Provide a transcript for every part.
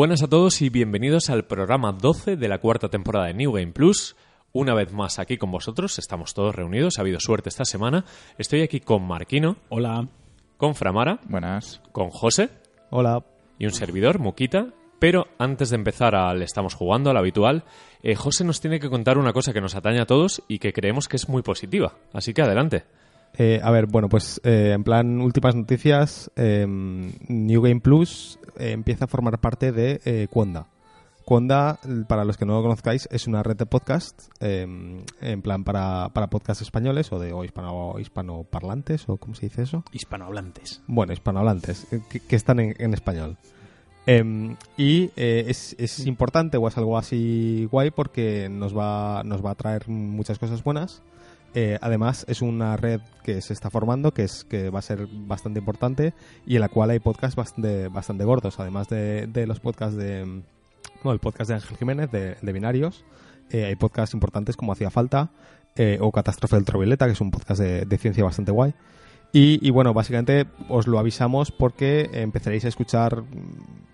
Buenas a todos y bienvenidos al programa 12 de la cuarta temporada de New Game Plus. Una vez más aquí con vosotros, estamos todos reunidos, ha habido suerte esta semana. Estoy aquí con Marquino, Hola. con Framara, Buenas. con José Hola. y un servidor, Muquita. Pero antes de empezar al estamos jugando, al habitual, eh, José nos tiene que contar una cosa que nos atañe a todos y que creemos que es muy positiva. Así que adelante. Eh, a ver, bueno, pues eh, en plan últimas noticias, eh, New Game Plus eh, empieza a formar parte de eh, Quonda. Quonda, para los que no lo conozcáis, es una red de podcast, eh, en plan para, para podcasts españoles o de o hispano, hispanoparlantes, o ¿cómo se dice eso? Hispanohablantes. Bueno, hispanohablantes, que, que están en, en español. Em, y eh, es, es importante o es algo así guay porque nos va, nos va a traer muchas cosas buenas. Eh, además, es una red que se está formando, que es que va a ser bastante importante y en la cual hay podcasts bastante, bastante gordos. Además de, los podcasts de. Bueno, el podcast de Ángel Jiménez, de, Binarios. eh, hay podcasts importantes como Hacía Falta eh, o Catástrofe Ultravioleta, que es un podcast de, ciencia bastante guay. Y, bueno, básicamente os lo avisamos porque empezaréis a escuchar,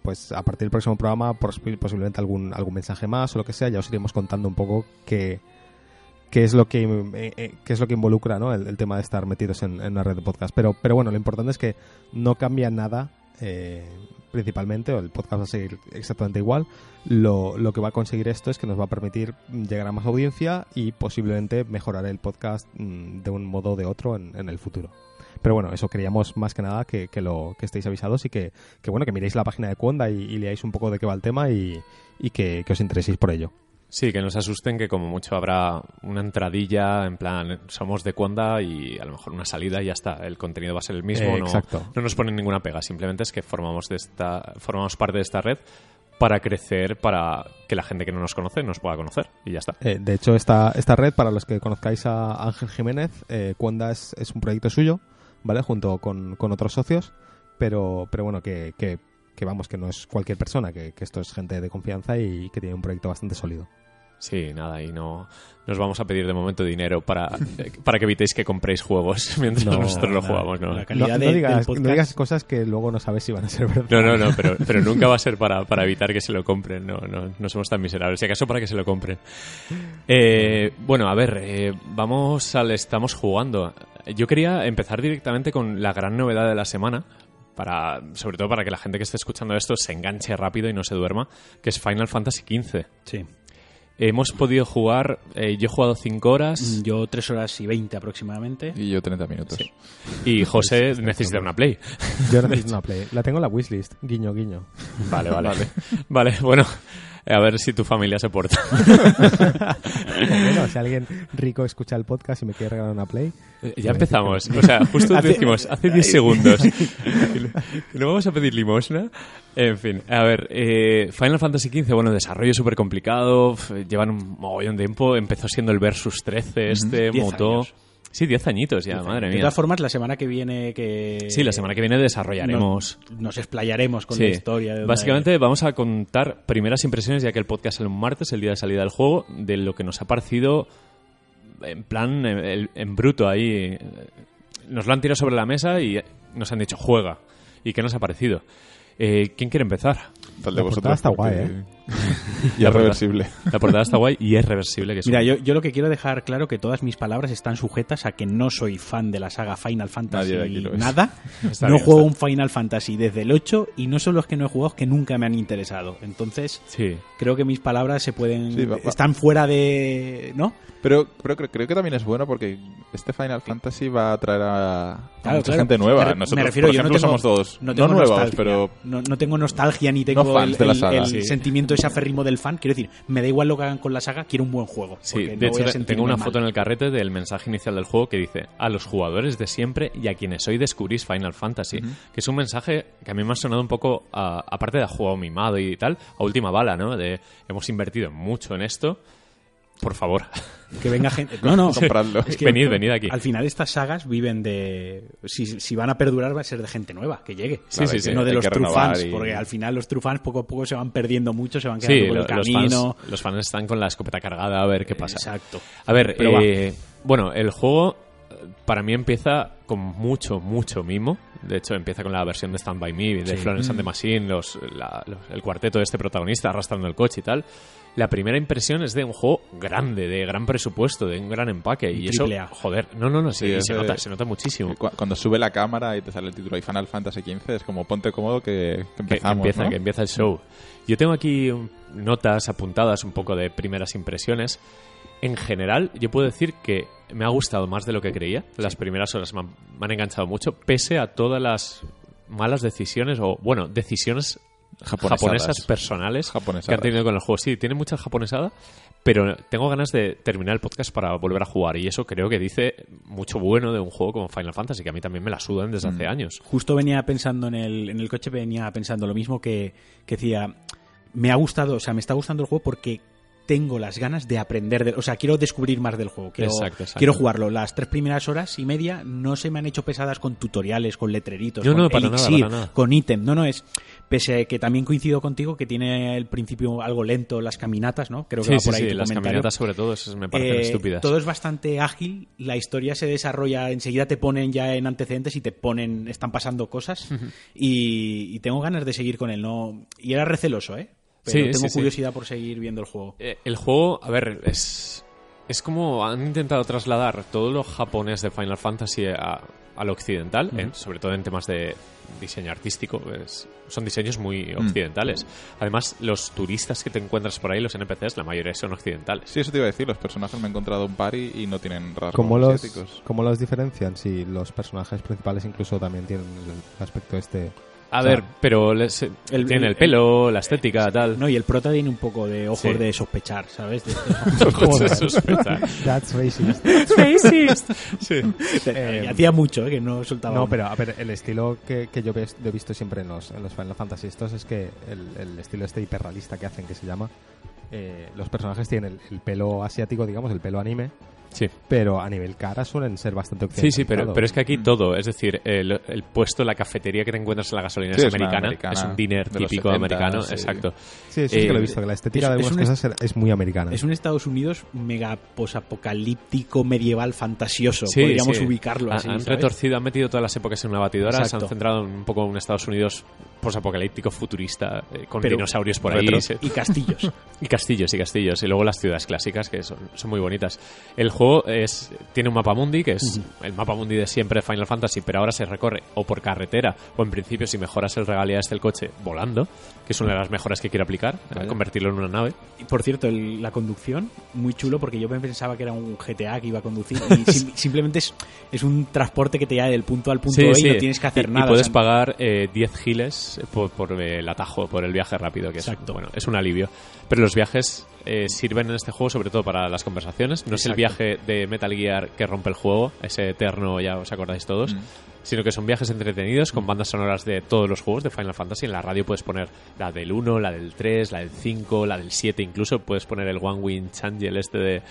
pues a partir del próximo programa, pos- posiblemente algún, algún mensaje más o lo que sea. Ya os iremos contando un poco qué, qué es lo que eh, eh, es lo que involucra ¿no? el, tema de estar metidos en, una red de podcast. Pero, pero bueno, lo importante es que no cambia nada. eh, principalmente, o el podcast va a seguir exactamente igual. Lo, lo que va a conseguir esto es que nos va a permitir llegar a más audiencia y posiblemente mejorar el podcast mm, de un modo o de otro en, en el futuro. Pero bueno, eso queríamos más que nada que, que lo que estéis avisados y que, que bueno que miréis la página de Cuonda y, y leáis un poco de qué va el tema y, y que, que os intereséis por ello. Sí, que nos asusten que como mucho habrá una entradilla, en plan, somos de Cuanda y a lo mejor una salida y ya está. El contenido va a ser el mismo. Eh, no, exacto. no nos ponen ninguna pega, simplemente es que formamos, de esta, formamos parte de esta red para crecer, para que la gente que no nos conoce nos pueda conocer y ya está. Eh, de hecho, esta, esta red, para los que conozcáis a Ángel Jiménez, eh, es, es un proyecto suyo, ¿vale? Junto con, con otros socios, pero, pero bueno, que, que, que vamos, que no es cualquier persona, que, que esto es gente de confianza y que tiene un proyecto bastante sólido. Sí, nada, y no nos vamos a pedir de momento dinero para, para que evitéis que compréis juegos mientras No, nosotros lo jugamos, ¿no? la No, digas, podcast. no digas cosas que luego no sabes si van a ser verdad. No, no, no, pero, pero nunca va a ser para, para evitar que se lo compren. No, no, no somos tan miserables. Si acaso para que se lo compren. Eh, bueno, a ver, eh, vamos al estamos jugando. Yo quería empezar directamente con la gran novedad de la semana. Para, sobre todo para que la gente que esté escuchando esto se enganche rápido y no se duerma, que es Final Fantasy XV. Sí. Hemos podido jugar, eh, yo he jugado 5 horas Yo tres horas y veinte aproximadamente. Y yo 30 minutos. y José necesita una Play. Yo necesito una play. La tengo en la wishlist. Guiño, guiño. Vale, vale. Vale, bueno, a ver si tu familia se porta. bueno, si alguien rico escucha el podcast y me quiere regalar una play. Eh, Ya empezamos. O sea, justo Hace- decimos, hace 10 segundos. ¿No vamos a pedir limosna? En fin, a ver, eh, Final Fantasy XV, bueno, desarrollo súper complicado, llevan un mogollón de tiempo, empezó siendo el Versus 13 este, Diez mutó... años. Sí, 10 añitos ya, madre De mía. todas formas, la semana que viene que... Sí, la semana que viene desarrollaremos... Nos, nos explayaremos con Sí. la historia. de Básicamente vamos a contar primeras impresiones, ya que el podcast es un martes, el día de salida del juego, de lo que nos ha parecido en plan, en, en bruto ahí. Nos lo han tirado sobre la mesa y nos han dicho, juega. ¿Y qué nos ha parecido? Eh, ¿Quién quiere empezar? Tal de La vosotros. está guay, ¿eh? y La es reversible. La portada está guay y es reversible. Que es Mira, un- yo, yo lo que quiero dejar claro que todas mis palabras están sujetas a que no soy fan de la saga Final Fantasy nada. Está no bien, juego está. un Final Fantasy desde el 8 y no son los que no he jugado que nunca me han interesado. Entonces, Sí. creo que mis palabras se pueden Sí, va- va. están fuera de, ¿no? Pero, pero creo, creo que también es bueno porque este Final Fantasy va a atraer a, mucha claro. gente Me nueva. re- Nosotros, me refiero, por yo no ejemplo, tengo- somos dos. No, No, tengo nuevas, pero... no, no tengo nostalgia ni tengo el, Sí. sentimiento ese aferrimo del fan. Quiero decir, me da igual lo que hagan con la saga, quiero un buen juego. Sí, de no voy hecho tengo una mal. foto en el carrete del mensaje inicial del juego que dice a los jugadores de siempre y a quienes hoy descubrís Final Fantasy, que es un mensaje que a mí me ha sonado un poco, a- aparte de a juego mimado y tal, a última bala, ¿no? De hemos invertido mucho en esto, por favor, Que venga gente. No, no. Compradlo. Es que venid, venid aquí. Al final estas sagas viven de... Si, si van a perdurar va a ser de gente nueva, que llegue. Sí, sí, sí. no de los true fans, y- porque al final los true fans poco a poco se van perdiendo mucho, se van quedando Sí, por el los, camino. fans, los fans están con la escopeta cargada a ver qué pasa. Exacto. A ver, eh, bueno, el juego para mí empieza con mucho, mucho mimo. De hecho, empieza con la versión de Stand By Me, de Florence and the Machine, los, la- los- el cuarteto de este protagonista arrastrando el coche y tal. La primera impresión es de un juego grande, de gran presupuesto, de un gran empaque. Y eso, A. joder, no, no, no, sí, Sí, se nota, se nota muchísimo. Cu- Cuando sube la cámara y te sale el título de Final Fantasy XV, es como ponte cómodo que, empezamos. que empieza, ¿no? que empieza el show. Yo tengo aquí notas apuntadas un poco de primeras impresiones. En general, yo puedo decir que me ha gustado más de lo que creía. Las primeras horas me han, me han enganchado mucho, pese a todas las malas decisiones, o bueno, decisiones Japonesadas. japonesas personales que han tenido con el juego. Sí, tiene mucha japonesada, pero tengo ganas de terminar el podcast para volver a jugar. Y eso creo que dice mucho bueno de un juego como Final Fantasy, que a mí también me la sudan desde Mm. hace años. Justo venía pensando en el, en el coche, venía pensando lo mismo que, que decía, me ha gustado, o sea, me está gustando el juego porque tengo las ganas de aprender, de- o sea, quiero descubrir más del juego, quiero, Exacto, exacto. quiero jugarlo. Las tres primeras horas y media no se me han hecho pesadas con tutoriales, con letreritos, No, con no, para nada, elixir, para nada. con ítem, no, no es... Pese a que también coincido contigo que tiene el principio algo lento las caminatas, ¿no? Creo que Sí, va sí, por ahí sí, tu las comentario. caminatas sobre todo esas me parecen Eh, estúpidas. Todo es bastante ágil, la historia se desarrolla, enseguida te ponen ya en antecedentes y te ponen, están pasando cosas y, y tengo ganas de seguir con él, no y era receloso, ¿eh? Pero Sí, tengo sí, sí. curiosidad por seguir viendo el juego. Eh, el juego, a ver, es, es como han intentado trasladar todo lo japonés de Final Fantasy a, al occidental, en- sobre todo en temas de diseño artístico. es- son diseños muy occidentales. Además, los turistas que te encuentras por ahí, los NPCs, la mayoría son occidentales. Sí, eso te iba a decir. Los personajes me he encontrado un par y, y no tienen rasgos ¿Cómo los, asiáticos. ¿Cómo los diferencian? Si los personajes principales incluso también tienen el aspecto este... A O sea, ver, pero les, el- tienen el, el- pelo, la estética, tal. No, y el prota tiene un poco de ojos Sí. de sospechar, ¿sabes? De- Se sospecha. That's racist. Sí. y hacía mucho, ¿eh? Que no soltaba. No, pero a ver, el estilo que, que yo ves- he visto siempre en los, en los Final Fantasy estos es que el, el estilo este hiperrealista que hacen, que se llama, eh, los personajes tienen el, el pelo asiático, digamos, el pelo anime, Sí. pero a nivel cara suelen ser bastante Sí, occidentalizados. sí, pero, pero es que aquí todo, es decir, el, el puesto, la cafetería que te encuentras en la gasolinera Sí, es es americana, americana es un dinner típico 70, americano, sí. exacto. Sí, eso sí que lo he Eh, visto, que la estética es- de es algunas un cosas es muy americana. Es un Estados Unidos mega posapocalíptico, medieval, fantasioso. Sí, Podríamos sí. ubicarlo así. han ¿sabes? retorcido, han metido todas las épocas en una batidora, se Exacto. han centrado en un poco en un Estados Unidos posapocalíptico, futurista, eh, con Pero- dinosaurios por retro. ahí. se- Y castillos. Y castillos, y castillos. Y luego las ciudades clásicas, que son, son muy bonitas. El juego es tiene un mapa mundi, que es el mapa mundi de siempre de Final Fantasy, pero ahora se recorre o por carretera, o en principio, si mejoras el regalías del coche, volando, que es una de las mejoras que quiero aplicar, eh, convertirlo en una nave. Y por cierto, el- la conducción, muy chulo, porque yo pensaba que era un GTA que iba a conducir. Y sim- simplemente es, es un transporte que te lleva del punto al punto Sí, B sí. y no tienes que hacer Y- nada. Y puedes o sea, pagar eh, 10 giles por, por el atajo, por el viaje rápido, que es, bueno, es un alivio. Pero los viajes eh, sirven en este juego sobre todo para las conversaciones. No es el viaje de Metal Gear que rompe el juego, ese eterno, ya os acordáis todos, Mm. sino que son viajes entretenidos con bandas sonoras de todos los juegos de Final Fantasy. En la radio puedes poner la del 1, la del 3, la del 5, la del 7, incluso puedes poner el One Wing Changel este de...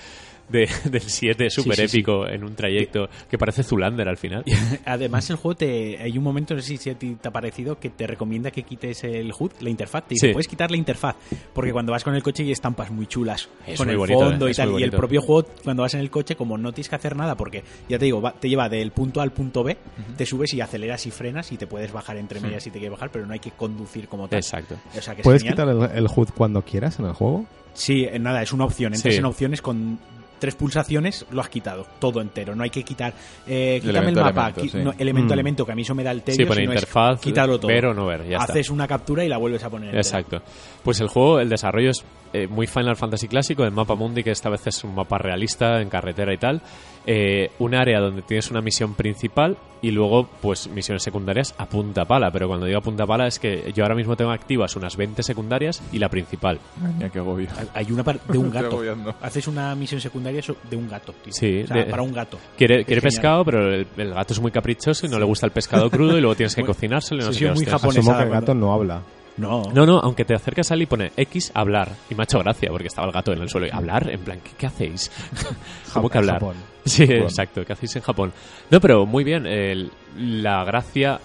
de- del 7 súper sí, sí. épico en un trayecto que parece Zulander al final. Además, el juego te. Hay un momento, no sé si a ti te ha parecido, que te recomienda que quites el HUD, la interfaz. Te dice, Sí. puedes quitar la interfaz. Porque cuando vas con el coche hay estampas muy chulas. Es con muy el bonito, fondo eh, y tal. Y el propio juego, cuando vas en el coche, como no tienes que hacer nada, porque ya te digo, va- te lleva del punto A al punto B, te subes y aceleras y frenas y te puedes bajar entre medias si te quieres bajar, pero no hay que conducir como tal. Exacto. O sea, que es ¿Puedes genial. quitar el, el HUD cuando quieras en el juego? Sí, eh, nada, es una opción. Entras Sí. en opciones con tres pulsaciones, lo has quitado, todo entero. No hay que quitar. Eh, quítame el mapa, elemento, qui- sí. no, elemento a Mm. elemento, que a mí eso me da el tedio. Sí, es interfaz, quítalo todo. ver o no ver, ya está. Haces una captura y la vuelves a poner. entera. Exacto. Pues el juego, el desarrollo es eh, muy Final Fantasy clásico, el mapa mundi, que esta vez es un mapa realista, en carretera y tal. Eh, un área donde tienes una misión principal y luego, pues, misiones secundarias a punta pala. Pero cuando digo a punta pala es que yo ahora mismo tengo activas unas 20 secundarias y la principal. Mira qué agobio. Hay una de un gato. Haces una misión secundaria de un gato. tío. Sí, O sea, de- para un gato. Quiere, quiere pescado, pero el, el gato es muy caprichoso y no le gusta el pescado crudo y luego tienes que Muy- cocinárselo y no sí, sé sí, muy japonés. Asumo que el gato no habla. No. No, no, aunque te acercas a él y pone X hablar. Y me ha hecho gracia porque estaba el gato en el suelo. Y hablar, en plan, ¿qué, qué hacéis? ¿Cómo que hablar? Japón. Sí, Japón. exacto, ¿qué hacéis en Japón? No, pero muy bien. el- la gracia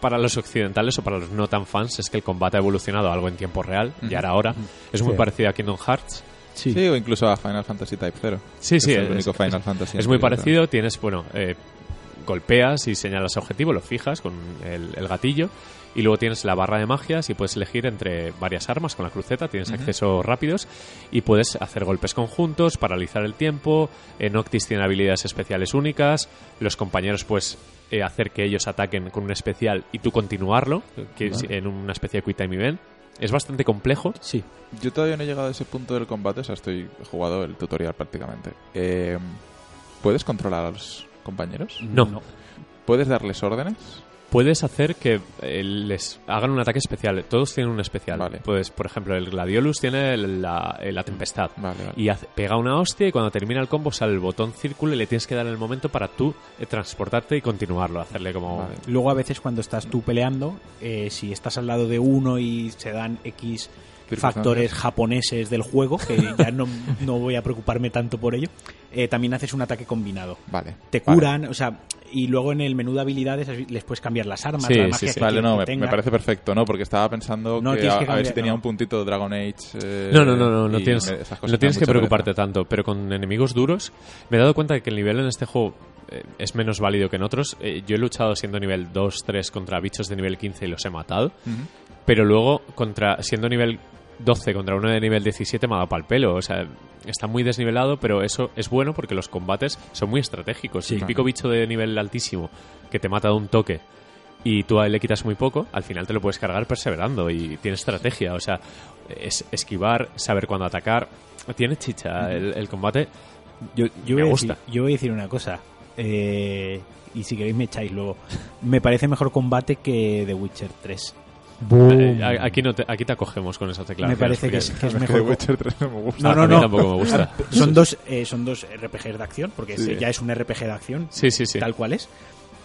para los occidentales o para los no tan fans es que el combate ha evolucionado algo en tiempo real, ya era hora. Es muy Sí. parecido a Kingdom Hearts. Sí. o incluso a Final Fantasy Type 0. Sí, sí, es el es- único es- Final Fantasy. Es muy parecido, tienes, bueno, eh, golpeas y señalas objetivo, lo fijas con el, el gatillo y luego tienes la barra de magias y puedes elegir entre varias armas con la cruceta, tienes acceso rápidos y puedes hacer golpes conjuntos, paralizar el tiempo, eh, Noctis tiene habilidades especiales únicas, los compañeros pues eh, hacer que ellos ataquen con un especial y tú continuarlo, que es en una especie de quick time event. Es bastante complejo. Sí. Yo todavía no he llegado a ese punto del combate, o sea, estoy jugado el tutorial prácticamente. Eh, ¿Puedes controlar a los compañeros? No. ¿Puedes darles órdenes? Puedes hacer que eh, les hagan un ataque especial. Todos tienen un especial. Vale. Pues, por ejemplo, el Gladiolus tiene la, la tempestad. Vale, vale. Y hace- pega una hostia y cuando termina el combo sale el botón círculo y le tienes que dar el momento para tú eh, transportarte y continuarlo. Hacerle como... Vale. Luego a veces cuando estás tú peleando, eh, si estás al lado de uno y se dan X factores japoneses del juego, que ya no, no voy a preocuparme tanto por ello, eh, también haces un ataque combinado. Vale. Te Vale. curan, o sea, y luego en el menú de habilidades les puedes cambiar las armas, Sí, la sí, magia sí. que Vale, no, que me, parece perfecto, ¿no? Porque estaba pensando No que, tienes a, que a ver si cambiar, tenía no. un puntito de Dragon Age. eh, No, no, no, no, no tienes, me- esas cosas no tienes que preocuparte pereza. tanto, pero con enemigos duros me he dado cuenta de que el nivel en este juego eh, es menos válido que en otros. Eh, yo he luchado siendo nivel 2, 3 contra bichos de nivel 15 y los he matado, pero luego contra siendo nivel 12 contra uno de nivel 17 me ha dado pal pelo. O sea, está muy desnivelado, pero eso es bueno porque los combates son muy estratégicos. Sí. el típico bicho de nivel altísimo que te mata de un toque y tú a él le quitas muy poco, al final te lo puedes cargar perseverando y tiene estrategia. O sea, es esquivar, saber cuándo atacar. Tiene chicha el, el combate. Yo, yo Me voy gusta. Decir, yo voy a decir una cosa. eh, y si queréis me echáis luego. Me parece mejor combate que The Witcher 3. Eh, aquí, no te, aquí te acogemos con esas declaraciones. Me parece que es, que es mejor. The co- Witcher 3 no me gusta. No, a no, mí no. tampoco me gusta. Son dos, eh, son dos RPGs de acción, porque Sí. ya es un RPG de acción, Sí, sí, sí. tal cual es.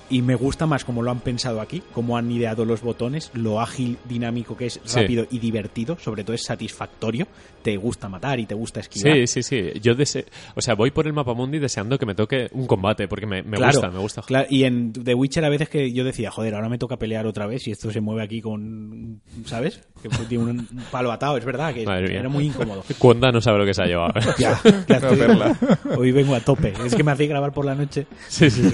Y me gusta más como lo han pensado aquí, cómo han ideado los botones, lo ágil, dinámico que es, Sí. rápido y divertido, sobre todo es satisfactorio. Te gusta matar y te gusta esquivar. Sí, sí, sí. Yo dese o sea, voy por el mapa mundi deseando que me toque un combate porque me, me Claro, gusta, me gusta. claro, y en The Witcher a veces que yo decía, joder, ahora me toca pelear otra vez y esto se mueve aquí con, ¿sabes? Que tiene un, un palo atado, es verdad, que Madre mía. era muy incómodo. Cuonda no sabe lo que se ha llevado. Ya, estoy- hoy vengo a tope. Es que me hacéis grabar por la noche. sí, sí.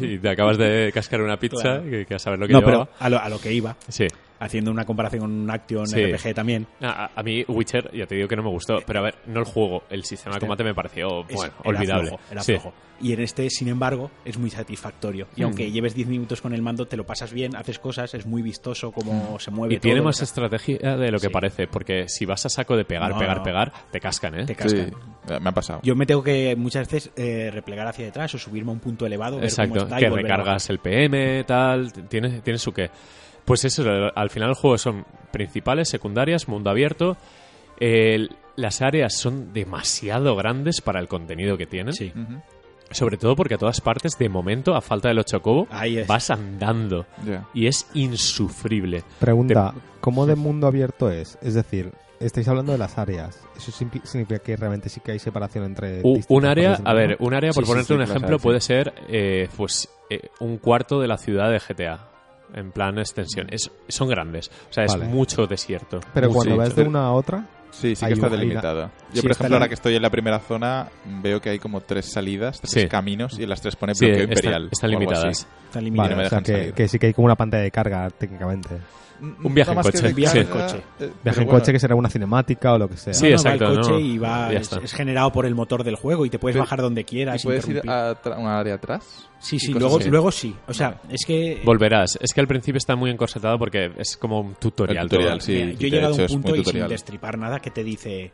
Y te acabas de cascar una pizza, Claro. que, que a saber lo que No, llevaba. pero a lo, a lo que iba, Sí. Haciendo una comparación con un Action Sí. RPG también. A, a mí Witcher, ya te digo que no me gustó, pero a ver, no el juego, el sistema de Este- combate me pareció, es- bueno, era olvidable. flojo, era Sí. flojo. Y en este, sin embargo, es muy satisfactorio. Y Mm. aunque lleves 10 minutos con el mando, te lo pasas bien, haces cosas, es muy vistoso cómo se mueve. Y tiene más o sea, estrategia de lo que Sí. parece, porque si vas a saco de pegar, No, pegar, no. pegar, te cascan, ¿eh? te Sí, cascan. me ha pasado. Yo me tengo que muchas veces eh, replegar hacia detrás o subirme a un punto elevado, ver cómo Exacto, está y que recargas el PM, tal, tiene, tiene su qué. Pues eso, al final el juego son principales, secundarias, mundo abierto. Las áreas son demasiado grandes para el contenido que tienen. Sí. Sobre todo porque a todas partes, de momento, a falta del 8 cobo, Ahí es. vas andando. Y es insufrible. Pregunta, ¿cómo de mundo abierto es? Es decir, estáis hablando de las áreas. ¿Eso significa que realmente sí que hay separación entre un área, a ver, un área, por Sí, ponerte sí, un ejemplo, puede ser eh, pues eh, un cuarto de la ciudad de GTA. En plan extensión. Es, son grandes. O sea, es mucho desierto. Pero Mucho. cuando vas de una a otra, Sí, sí que está delimitada. Yo, Sí, por está ejemplo, ahora que estoy en la primera zona, veo que hay como tres salidas, tres Sí. caminos, y en las tres pone bloqueo está- imperial. están o algo limitadas. así. Está vale, no o sea que, que sí que hay como una pantalla de carga técnicamente. Un viaje en más que coche, de viaje en coche. eh, Viaje en bueno, coche que será una cinemática o lo que sea. Sí, No, no, exacto, Va el coche no. y va, Ya es, generado por el motor del juego y te puedes Pero- bajar donde quieras. ¿Y puedes ir a una área atrás? Sí, sí, luego, así? luego sí. O sea, es que Volverás. Es que al principio está muy encorsetado porque es como un tutorial. Tutorial, todo. sí. Mira, yo he llegado a un punto y sin destripar nada que te dice,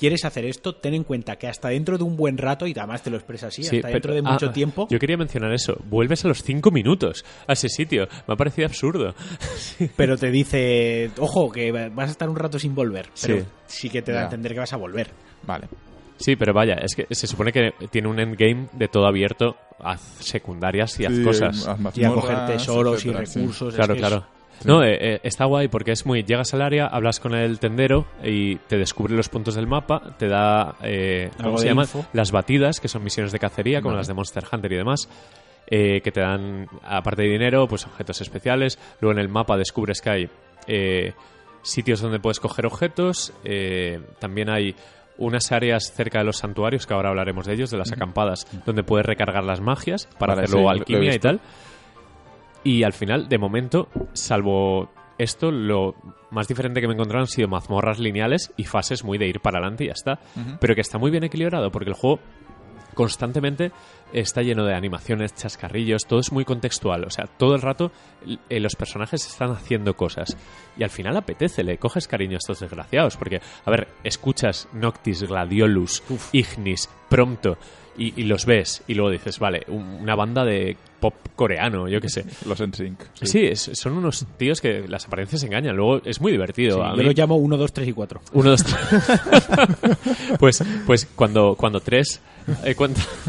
¿quieres hacer esto? Ten en cuenta que hasta dentro de un buen rato, y además te lo expresa así, Sí, hasta dentro de mucho ah, tiempo, Yo quería mencionar eso. Vuelves a los 5 minutos a ese sitio. Me ha parecido absurdo. pero te dice, ojo, que vas a estar un rato sin volver. Pero Sí. sí, que te da a entender que vas a volver. Vale. Sí, pero vaya, es que se supone que tiene un endgame de todo abierto. Haz secundarias y haz Sí, cosas. haz Y a coger tesoros y etcétera, recursos. es Claro, es- claro. No, eh, eh, está guay porque es muy. Llegas al área, hablas con el tendero y te descubre los puntos del mapa, te da. Eh, ¿Cómo se info. Las batidas, que son misiones de cacería, como Vale. las de Monster Hunter y demás. eh, que te dan, aparte de dinero, pues objetos especiales. Luego en el mapa descubres que hay eh, sitios donde puedes coger objetos. eh, también hay unas áreas cerca de los santuarios, que ahora hablaremos de ellos, de las acampadas, donde puedes recargar las magias para Vale, hacer luego sí, alquimia y tal. Y al final, de momento, salvo esto, lo más diferente que me he encontrado han sido mazmorras lineales y fases muy de ir para adelante y ya está. Pero que está muy bien equilibrado porque el juego constantemente está lleno de animaciones, chascarrillos, todo es muy contextual. O sea, todo el rato eh, los personajes están haciendo cosas. Y al final apetece, le coges cariño a estos desgraciados. Porque, a ver, escuchas Noctis, Gladiolus, Ignis, Prompto. Y, y los ves y luego dices, vale, un- una banda de pop coreano, yo qué sé. Los NSYNC. Sí, es- son unos tíos que las apariencias engañan. Luego es muy divertido. Sí, A yo mí- los llamo 1, 2, 3 y 4. uno, dos, tres. pues, pues cuando, cuando tres. eh, cuando,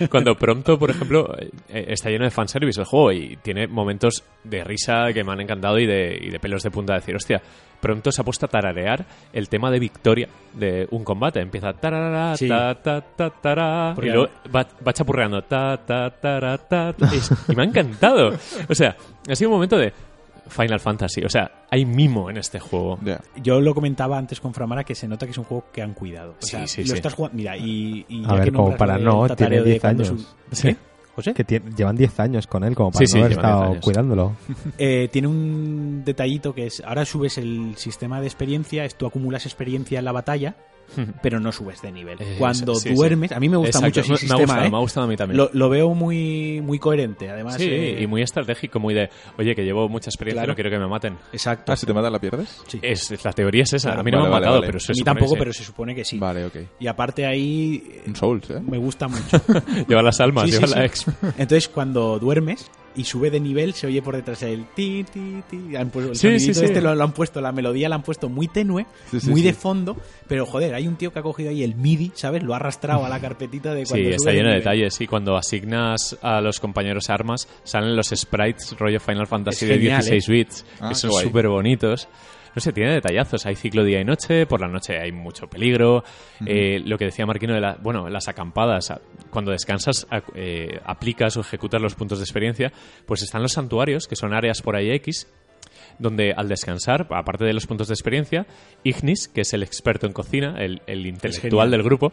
no. Cuando pronto, por ejemplo, eh, eh, está lleno de fanservice el juego y tiene momentos de risa que me han encantado y de, y de pelos de punta. Decir, hostia, pronto se ha puesto a tararear el tema de victoria de un combate. Empieza tararara, Sí. ta, ta, ta, tará, y luego va, va chapurreando ta, ta, tara, ta, y, y me ha encantado. O sea, ha sido un momento de Final Fantasy. O sea, hay mimo en este juego. Ya. Yo lo comentaba antes con Framara que se nota que es un juego que han cuidado. O sea, Sí, sí, lo sí. estás jugando. Mira, y, y A ya ver, que como nombras para no, tiene de 10 cuando años. su- ¿Sí? ¿José? Que llevan 10 años con él, como para Sí, sí, no haber llevan 10 estado cuidándolo. Eh, tiene un detallito que es, ahora subes el sistema de experiencia, es tú acumulas experiencia en la batalla, pero no subes de nivel. Eh, Cuando sí, sí. duermes, a mí me gusta Exacto, mucho ese me- me ha sistema, gustado, ¿eh? me ha gustado a mí también. Lo, lo veo muy, muy coherente, además. sí, eh, y muy estratégico, muy de, oye, que llevo mucha experiencia, Claro. no quiero que me maten. Exacto. Ah, si te matan la pierdes. Sí. Es, es- la teoría es esa. Claro, a mí no vale, me han vale, matado, vale. pero se a mí supone tampoco, que pero se supone que sí. Vale, ok. Y aparte ahí Un Souls, ¿eh? me gusta mucho. Lleva las almas, lleva sí. la ex. Entonces, cuando duermes y sube de nivel, se oye por detrás el ti, ti, ti. Han puesto, el Sí, sí, sí. este lo, lo han puesto, la melodía la han puesto muy tenue, muy de fondo, pero joder, hay un tío que ha cogido ahí el MIDI, ¿sabes? Lo ha arrastrado a la carpetita de cuando Sí, está lleno de detalles. Y cuando asignas a los compañeros armas, salen los sprites rollo Final Fantasy Es de genial, 16 bits, Ah, que son súper bonitos. No sé, tiene detallazos. Hay ciclo día y noche, por la noche hay mucho peligro. Eh, lo que decía Marquino de la, bueno, las acampadas, cuando descansas, a- eh, aplicas o ejecutas los puntos de experiencia, pues están los santuarios, que son áreas por ahí X, donde al descansar, aparte de los puntos de experiencia, Ignis, que es el experto en cocina, el, el intelectual del grupo,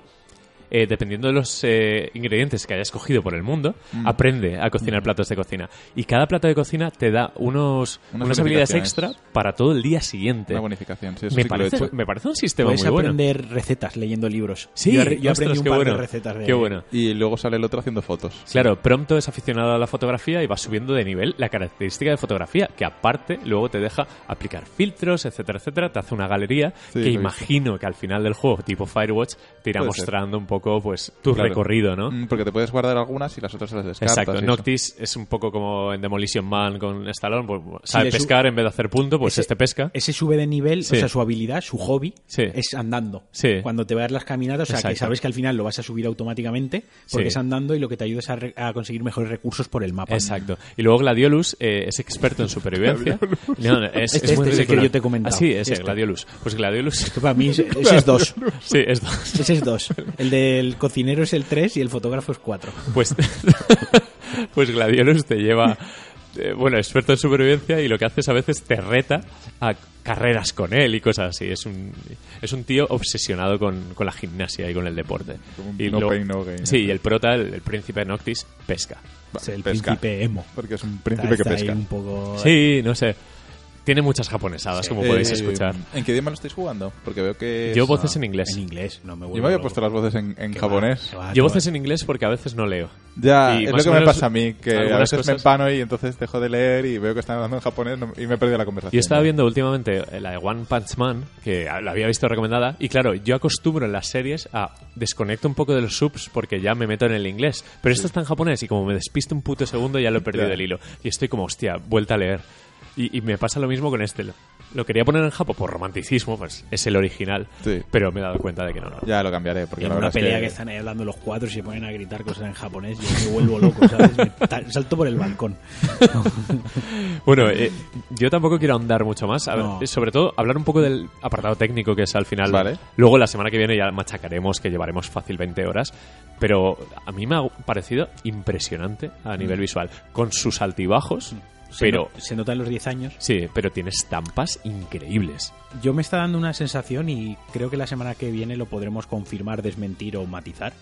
eh, dependiendo de los eh, ingredientes que hayas cogido por el mundo, Mm. aprende a cocinar platos de cocina. Y cada plato de cocina te da unos, Unas unas habilidades extra para todo el día siguiente. Una bonificación, sí, eso Me sí que lo he parece, hecho. me parece un sistema muy bueno. aprender recetas leyendo libros. Sí, yo, yo ostras, aprendí un par bueno. de recetas de Qué bueno. Y luego sale el otro haciendo fotos. Claro, Prompto es aficionado a la fotografía y va subiendo de nivel la característica de fotografía, que aparte luego te deja aplicar filtros, etcétera, etcétera, te hace una galería Sí, que imagino que al final del juego, tipo Firewatch, te irá Puede ser. mostrando un poco pues tu Claro. recorrido, ¿no? Mm, Porque te puedes guardar algunas y las otras se las descartas. Exacto, eso. Noctis es un poco como en Demolition Man con Stallone, pues sabe pescar en vez de hacer punto, pues Ese- este pesca. Ese sube de nivel, Sí. o sea, su habilidad, su hobby, Sí. es andando. Sí. Cuando te vas las caminatas, o sea, que sabes que al final lo vas a subir automáticamente porque Sí. es andando y lo que te ayuda es a, re- a conseguir mejores recursos por el mapa. Exacto. Y luego Gladiolus eh, es experto en supervivencia. No, no, es, Este- es muy este es el que yo te he comentado. Ah, sí, ese, Este. Gladiolus. Pues Gladiolus. Que para mí ese, ese es dos. sí, es dos. Ese es dos. El del cocinero es el tres y el fotógrafo es cuatro. Pues, pues Gladiolus te lleva, eh, bueno, experto en supervivencia y lo que haces a veces te reta a carreras con él y cosas así. Es un, es un tío obsesionado con, con la gimnasia y con el deporte. Un Y no lo- pain, no gain. Sí, y el prota, el, el príncipe Noctis, pesca. Es el pesca. príncipe emo. Porque es un Está, príncipe que está pesca. un poco... Sí, no sé. Tiene muchas japonesadas, como podéis Eh, escuchar. ¿En qué idioma lo estáis jugando? Porque veo que... Yo es- voces ah, en inglés. En inglés, no me Yo me había loco. puesto las voces en, japonés. va, que va, Yo voces va. en inglés porque a veces no leo. Ya, Y es lo que me pasa a mí, que a veces me empano y entonces dejo de leer y veo que están hablando en japonés no- y me he perdido la conversación. Yo estaba viendo últimamente eh, la de One Punch Man, que la había visto recomendada, y claro, yo acostumbro en las series a desconecto un poco de los subs porque ya me meto en el inglés. Pero esto está en japonés y como me despisto un puto segundo ya lo he perdido Ya. el hilo. Y estoy como, hostia, vuelta a leer. Y, y me pasa lo mismo con este. Lo, quería poner en japo por romanticismo, pues es el original. Sí. Pero me he dado cuenta de que no, no. Ya lo cambiaré, porque en la una pelea es que... que... están ahí hablando los cuatro y se ponen a gritar cosas en japonés, yo me vuelvo loco, ¿sabes? Me salto por el balcón. Bueno, eh, yo tampoco quiero ahondar mucho más. A ver, No. sobre todo, hablar un poco del apartado técnico que es al final. Vale. Luego, la semana que viene ya machacaremos, que llevaremos fácil 20 horas. Pero a mí me ha parecido impresionante a Mm. nivel visual. Con sus altibajos. Se pero no- se nota en los 10 años. sí, pero tiene estampas increíbles. Yo me está dando una sensación y creo que la semana que viene lo podremos confirmar, desmentir o matizar.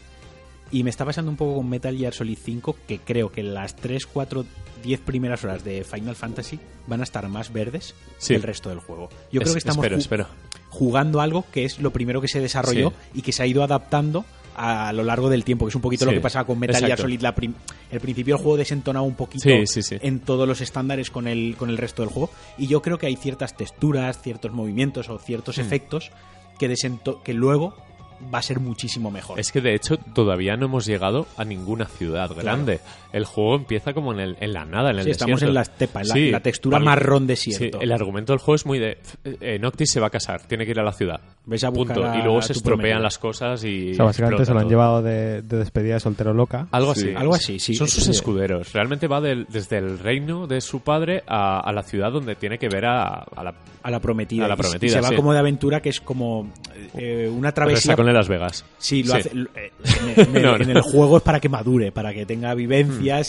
Y me está pasando un poco con Metal Gear Solid 5, que creo que las 3, 4, 10 primeras horas de Final Fantasy van a estar más verdes Sí. que el resto del juego. Yo creo que estamos espero, ju- espero. jugando algo que es lo primero que se desarrolló y que se ha ido adaptando a lo largo del tiempo, que es un poquito Sí, lo que pasaba con Metal Gear. Solid. La el principio del juego desentonaba un poquito Sí, sí, sí. en todos los estándares con el, con el resto del juego. Y yo creo que hay ciertas texturas, ciertos movimientos o ciertos Hmm. efectos que, desento que luego va a ser muchísimo mejor. Es que de hecho todavía no hemos llegado a ninguna ciudad grande. El juego empieza como en, el- en la nada, en el Sí, estamos desierto. en la estepa, en la, Sí, la textura vale. marrón Sí, desierto. el argumento del juego es muy de eh, Noctis se va a casar, tiene que ir a la ciudad. Ves a buscar Punto. a Y luego se estropean prometida. las cosas y O sea, básicamente se lo han todo. llevado de, de despedida de soltero loca. Algo Sí. así. Algo así, sí. Son sus Sí. escuderos. Realmente va del- desde el reino de su padre a, a la ciudad donde tiene que ver a, a la a la prometida. A la y prometida, se va sí. como de aventura, que es como eh, una travesía. con Las Vegas. Sí, lo Sí. hace. lo- eh, en, en el, No, no. en el juego es para que madure, para que tenga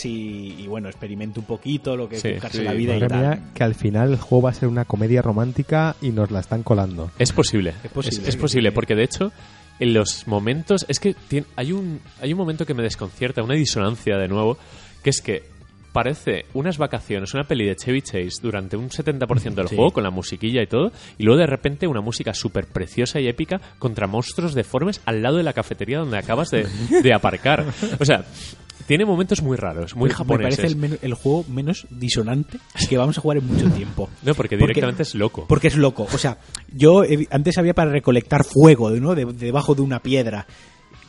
y, y, bueno, experimente un poquito lo que es Sí, buscarse sí, la vida y tal. mía, que al final el juego va a ser una comedia romántica y nos la están colando. Es posible. Es posible. Es, posible, porque de hecho, en los momentos. Es que tien- hay, un, hay un momento que me desconcierta, una disonancia de nuevo, que es que parece unas vacaciones, una peli de Chevy Chase durante un 70% del Sí. juego, con la musiquilla y todo, y luego de repente una música súper preciosa y épica contra monstruos deformes al lado de la cafetería donde acabas de, de aparcar. O sea. Tiene momentos muy raros, muy Me- japoneses. Me parece el, el juego menos disonante que vamos a jugar en mucho tiempo. No, porque Porque- directamente es loco. Porque es loco. O sea, yo antes había para recolectar fuego ¿no? de, debajo de una piedra.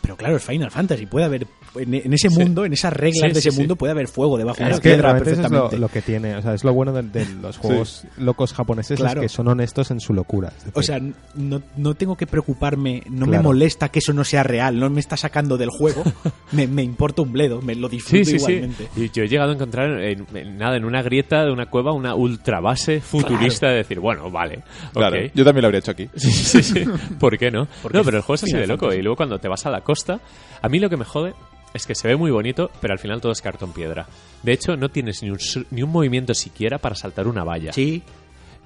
Pero claro, es Final Fantasy. Puede haber. En, en ese Sí. mundo, en esas reglas Sí, de ese sí, sí. mundo, puede haber fuego debajo de que piedra eso es lo, perfectamente. lo que tiene. O sea, es lo bueno de, de los juegos locos japoneses Claro. es que son honestos en su locura. Decir, O sea, no, no tengo que preocuparme, no me Claro. molesta que eso no sea real, no me está sacando del juego, me, me importa un bledo, me lo disfruto sí, sí. igualmente. Y yo he llegado a encontrar en, en nada, en una grieta de una cueva, una ultra base futurista de decir, bueno, vale, Claro, ok. yo también lo habría hecho aquí. Sí, sí, sí. ¿Por qué no? Porque no, pero el juego es así de loco. Y luego cuando te vas a la costa, a mí lo que me jode es que se ve muy bonito, pero al final todo es cartón piedra. De hecho, no tienes ni un, ni un movimiento siquiera para saltar una valla. Sí,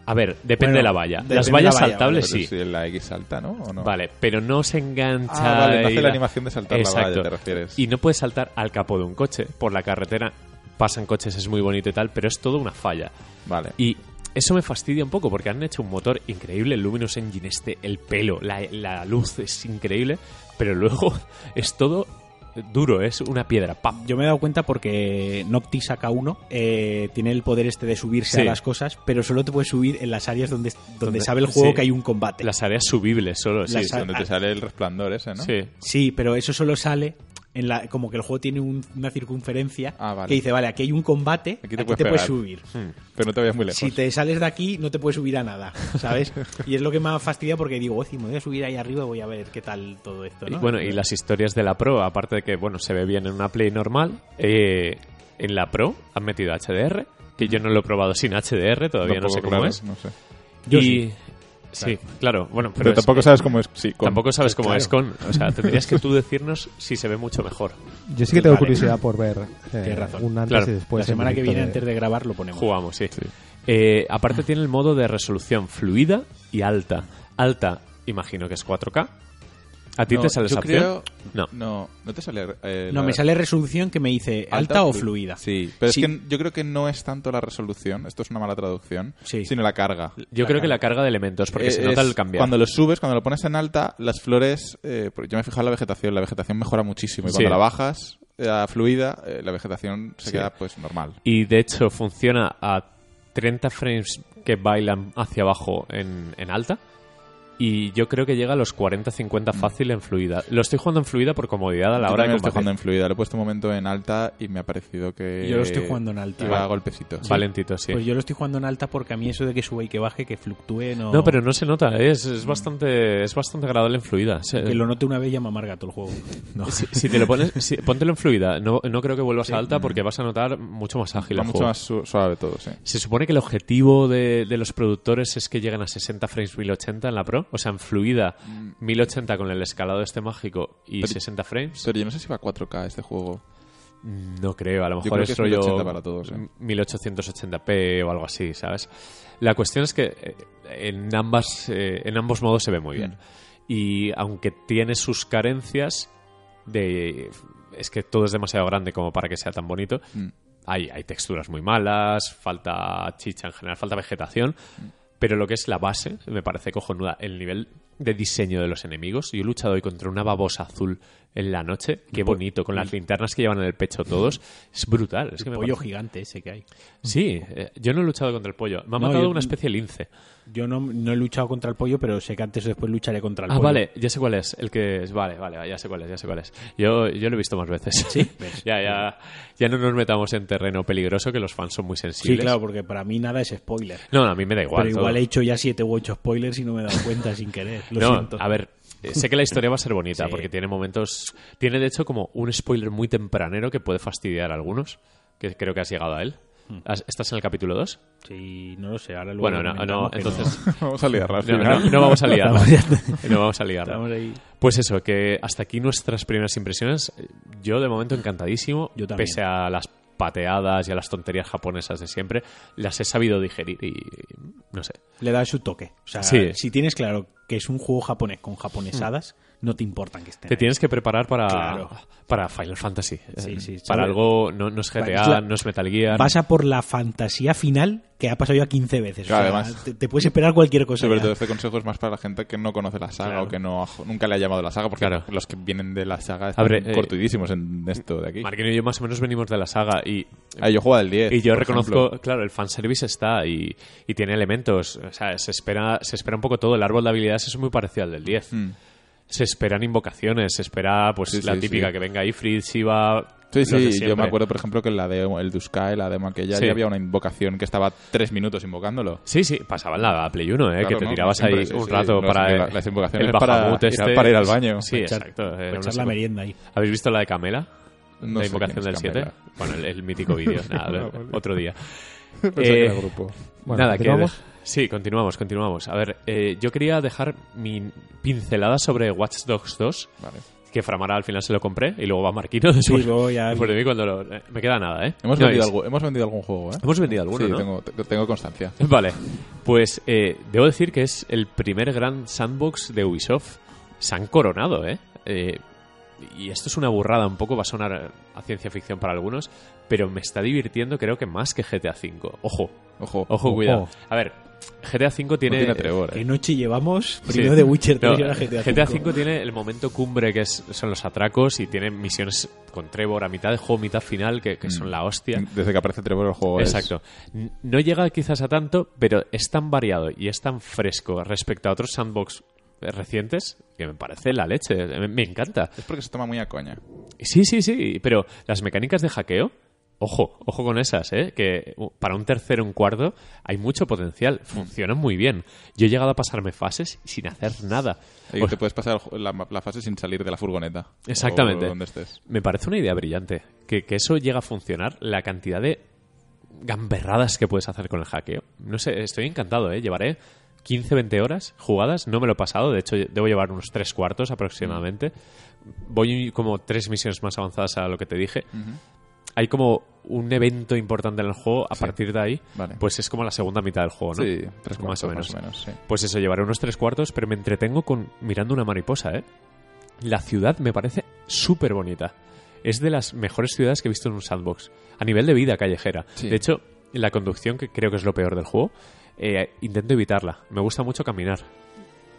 A ver, depende Bueno, de la valla. depende Las vallas la valla, saltables sí. si la X salta, ¿no? ¿O no? Vale, pero no se engancha. Ah, vale, no y hace la animación de saltar la Exacto. valla, te refieres. Y no puedes saltar al capó de un coche. Por la carretera pasan coches, es muy bonito y tal, pero es todo una falla. Vale. Y eso me fastidia un poco porque han hecho un motor increíble, el Luminous Engine este, el pelo, la, la luz es increíble, pero luego es todo duro, es una piedra. ¡pam! yo me he dado cuenta porque Noctis saca uno, eh, tiene el poder este de subirse Sí. a las cosas, pero solo te puedes subir en las áreas donde, donde, Donde- sabe el juego sí. que hay un combate. Las áreas subibles solo, sí. Las sí. Donde te sale el resplandor ese, ¿no? Sí. Sí, pero eso solo sale en la, como que el juego tiene un- una circunferencia Ah, vale. que dice, vale, aquí hay un combate, aquí te, puedes subir. Hmm. Pero no te vayas muy lejos. Si te sales de aquí, no te puedes subir a nada, ¿sabes? y es lo que me ha fastidiado porque digo, "Oye, si me voy a subir ahí arriba, voy a ver qué tal todo esto, Y ¿no? bueno, y las historias de la Pro, aparte de que, bueno, se ve bien en una Play normal, eh, en la Pro han metido HDR, que yo no lo he probado sin HDR, todavía no sé cómo claro, es. no sé. Yo y... sí. Sí, claro, bueno, pero, Pero, es- tampoco sabes cómo es. Sí, con- Tampoco sabes cómo Claro. es con. O sea, tendrías que tú decirnos si se ve mucho mejor. yo sí que tengo Vale. curiosidad por ver eh, Tienes razón. un antes Claro. y después. la semana que viene, de- antes de grabar, lo ponemos. Jugamos, sí. Eh, aparte tiene el modo de resolución fluida y alta. Alta, imagino que es 4K. ¿A ti No, te sale yo esa opción? creo- No. No, no te sale. eh, No, la- me sale resolución que me dice alta, o fluida. Sí, pero Sí. es que yo creo que no es tanto la resolución, esto es una mala traducción, Sí. sino la carga. Yo creo que la carga de elementos, porque Eh, se nota el cambiar. Cuando lo subes, cuando lo pones en alta, las flores. eh, yo me he fijado en la vegetación, la vegetación mejora muchísimo. Y Sí. cuando la bajas eh, a fluida, eh, la vegetación se Sí. queda pues normal. Y de hecho funciona a 30 frames que bailan hacia abajo en, en alta. Y yo creo que llega a los 40-50 fácil en fluida. Lo estoy jugando en fluida por comodidad a la Yo hora de también lo estoy jugando en fluida, lo he puesto un momento en alta y me ha parecido que. Yo lo estoy jugando en alta. Iba a golpecitos. Valentito, sí. Pues yo lo estoy jugando en alta porque a mí eso de que suba y que baje, que fluctúe, no... No, pero no se nota, ¿eh? es, es bastante es bastante agradable en fluida. Que lo note una vez ya me amarga todo el juego. No. Si, si te lo pones, si- póntelo en fluida. No, no creo que vuelvas a alta porque vas a notar mucho más ágil Va el mucho juego. más su- suave todo, sí. Se supone que el objetivo de, de los productores es que lleguen a 60 frames 1080 en la Pro. O sea, en fluida 1080 con el escalado este mágico y Pero- 60 frames. Pero yo no sé si va a 4K este juego. No creo, a lo Yo mejor creo es que es rollo 1080 para todos, ¿eh? 1880p o algo así, ¿sabes? La cuestión es que eh, en ambas eh, en ambos modos se ve muy bien. Mm. Y aunque tiene sus carencias de es que todo es demasiado grande como para que sea tan bonito. Mm. Hay, hay texturas muy malas, falta chicha en general, falta vegetación. Mm. Pero lo que es la base me parece cojonuda. El nivel de diseño de los enemigos. Yo he luchado hoy contra una babosa azul en la noche. Qué bonito, con las linternas que llevan en el pecho todos. Es brutal. Es que me pollo parece- gigante ese que hay. Sí, eh, yo no he luchado contra el pollo. Me ha No, matado yo- una especie de lince. Yo no, no he luchado contra el pollo, pero sé que antes o después lucharé contra el Ah, pollo. vale, ya sé cuál es. El que es. Vale, vale, ya sé cuál es, ya sé cuál es. Yo, yo lo he visto más veces. Sí, ya, ya, ya no nos metamos en terreno peligroso que los fans son muy Sí, sensibles. claro, porque para mí nada es spoiler. No, no, a mí me da igual. pero igual todo. he hecho ya siete u ocho spoilers y no me he dado cuenta sin querer. Lo no, siento. a ver, eh, sé que la historia va a ser bonita Sí. porque tiene momentos. Tiene de hecho como un spoiler muy tempranero que puede fastidiar a algunos. Que creo que has llegado a él. Hmm. ¿Has- ¿Estás en el capítulo 2? Sí, no lo sé. Ahora luego Bueno, no, no, entonces. Vamos a liarla No, no, no vamos a liarla. No vamos a liarla. Pues eso, que hasta aquí nuestras primeras impresiones. Yo de momento encantadísimo, Yo también. pese a las pateadas y a las tonterías japonesas de siempre, las he sabido digerir y no sé. Le da su toque. O sea, Sí. si tienes claro que es un juego japonés con japonesadas, no te importan que estén. Te ahí. tienes que preparar para, Claro. para Final Fantasy. Sí, Eh, sí, para algo, no, no es GTA, no es Metal Gear. Vas a por la fantasía final que ha pasado ya 15 veces. O Claro, sea, además- te, te puedes esperar cualquier cosa. Sobre ya. todo este consejo es más para la gente que no conoce la saga Claro. o que no nunca le ha llamado la saga, porque Claro. los que vienen de la saga están Abre, eh, cortudísimos en esto de aquí. Marquino y yo más o menos venimos de la saga y, Ah, yo juego al 10. y yo reconozco, ejemplo. claro, el fanservice está y, y tiene elementos. O sea, se espera, se espera un poco todo. El árbol de habilidades es muy parecido al del 10. Mm. Se esperan invocaciones, se espera pues Sí, la sí, típica sí. que venga Ifrit, Shiva. Sí, sí, yo me acuerdo, por ejemplo, que en la de el Duskai, la demo aquella, Sí. ya había una invocación que estaba tres minutos invocándolo. Sí, sí, pasaba en la Play 1, ¿eh? Claro, que te ¿no? tirabas Siempre, ahí un sí. rato para la- las invocaciones para- este. para ir al baño. Sí, Echar- exacto. echar la merienda ahí. ¿Habéis visto la de Camela? No la invocación del es 7. Camela. Bueno, el, el mítico vídeo. Nada, Ah, vale. otro día. Pensaba Eh, que era grupo. Bueno, Nada, que... ¿continuamos? Sí, continuamos, continuamos. A ver, eh, yo quería dejar mi pincelada sobre Watch Dogs 2, Vale. que Framara al final se lo compré y luego va Marquino Sí, después, luego ya- después de mí cuando lo... eh, me queda nada, ¿eh? Hemos, vendido algo- hemos vendido algún juego, ¿eh? Hemos vendido alguno, sí, ¿no? tengo, te- tengo constancia. Vale, pues eh, debo decir que es el primer gran sandbox de Ubisoft. Se han coronado, ¿eh? Eh, Y esto es una burrada, un poco va a sonar a ciencia ficción para algunos, pero me está divirtiendo creo que más que GTA V. Ojo, Ojo. ojo, cuidado. A ver, GTA V No tiene... Trevor, ¿Qué ¿eh? noche llevamos? Sí. Primero de Witcher 3 No, y ahora GTA, GTA 5. V tiene el momento cumbre que es- son los atracos y tiene misiones con Trevor a mitad de juego, mitad final, que, que son Mm. la hostia. Desde que aparece Trevor el juego Exacto. No llega quizás a tanto, pero es tan variado y es tan fresco respecto a otros sandbox eh, recientes que me parece la leche. Me, me encanta. Es porque se toma muy a coña. Sí, sí, sí, pero las mecánicas de hackeo, ojo, ojo con esas, ¿eh? Que para un tercero, un cuarto, hay mucho potencial. Funcionan muy bien. Yo he llegado a pasarme fases sin hacer nada. Y O- te puedes pasar la, la fase sin salir de la furgoneta. Exactamente. O donde estés. Me parece una idea brillante. Que, que eso llega a funcionar, la cantidad de gamberradas que puedes hacer con el hackeo. No sé, estoy encantado, ¿eh? Llevaré 15, 20 horas jugadas, no me lo he pasado, de hecho debo llevar unos tres cuartos aproximadamente. Voy como tres misiones más avanzadas a lo que te dije. Hay como un evento importante en el juego, a Sí. partir de ahí, Vale. pues es como la segunda mitad del juego, ¿no? Sí, tres más cuartos, o menos. más o menos, sí. Pues eso, llevaré unos tres cuartos, pero me entretengo con mirando una mariposa, ¿eh? La ciudad me parece súper bonita. Es de las mejores ciudades que he visto en un sandbox. A nivel de vida callejera. Sí. De hecho, la conducción, que creo que es lo peor del juego, eh, intento evitarla. Me gusta mucho caminar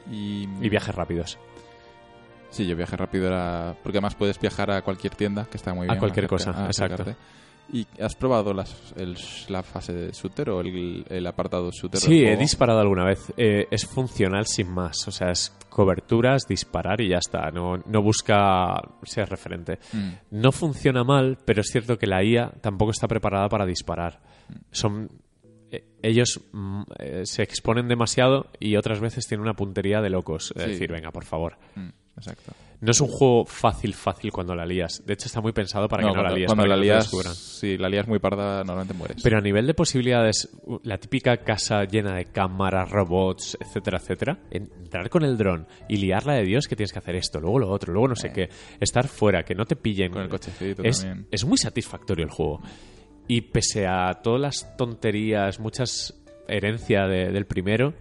Y, y viajes rápidos. Sí, yo viaje rápido era... Porque además puedes viajar a cualquier tienda, que está muy A bien. cualquier acerca- cosa, a exacto. ¿Y has probado las, el- la fase de shooter o el, el apartado shooter? Sí, he disparado alguna vez. Eh, es funcional sin más. O sea, es coberturas, disparar y ya está. No, no busca ser referente. Mm. No funciona mal, pero es cierto que la IA tampoco está preparada para disparar. Son eh, ellos mm, eh, se exponen demasiado y otras veces tienen una puntería de locos. Es Sí. decir, venga, por favor. Mm, exacto. no es un juego fácil, fácil cuando la lías. De hecho, está muy pensado para que no cuando, la lías. cuando la no lías, si la lías muy parda, normalmente mueres. Pero a nivel de posibilidades, la típica casa llena de cámaras, robots, etcétera, etcétera, entrar con el dron y liarla de Dios que tienes que hacer esto, luego lo otro, luego no sé qué, estar fuera, que no te pillen. Con el cochecito es, también. es muy satisfactorio el juego. Y pese a todas las tonterías, muchas herencia de- del primero,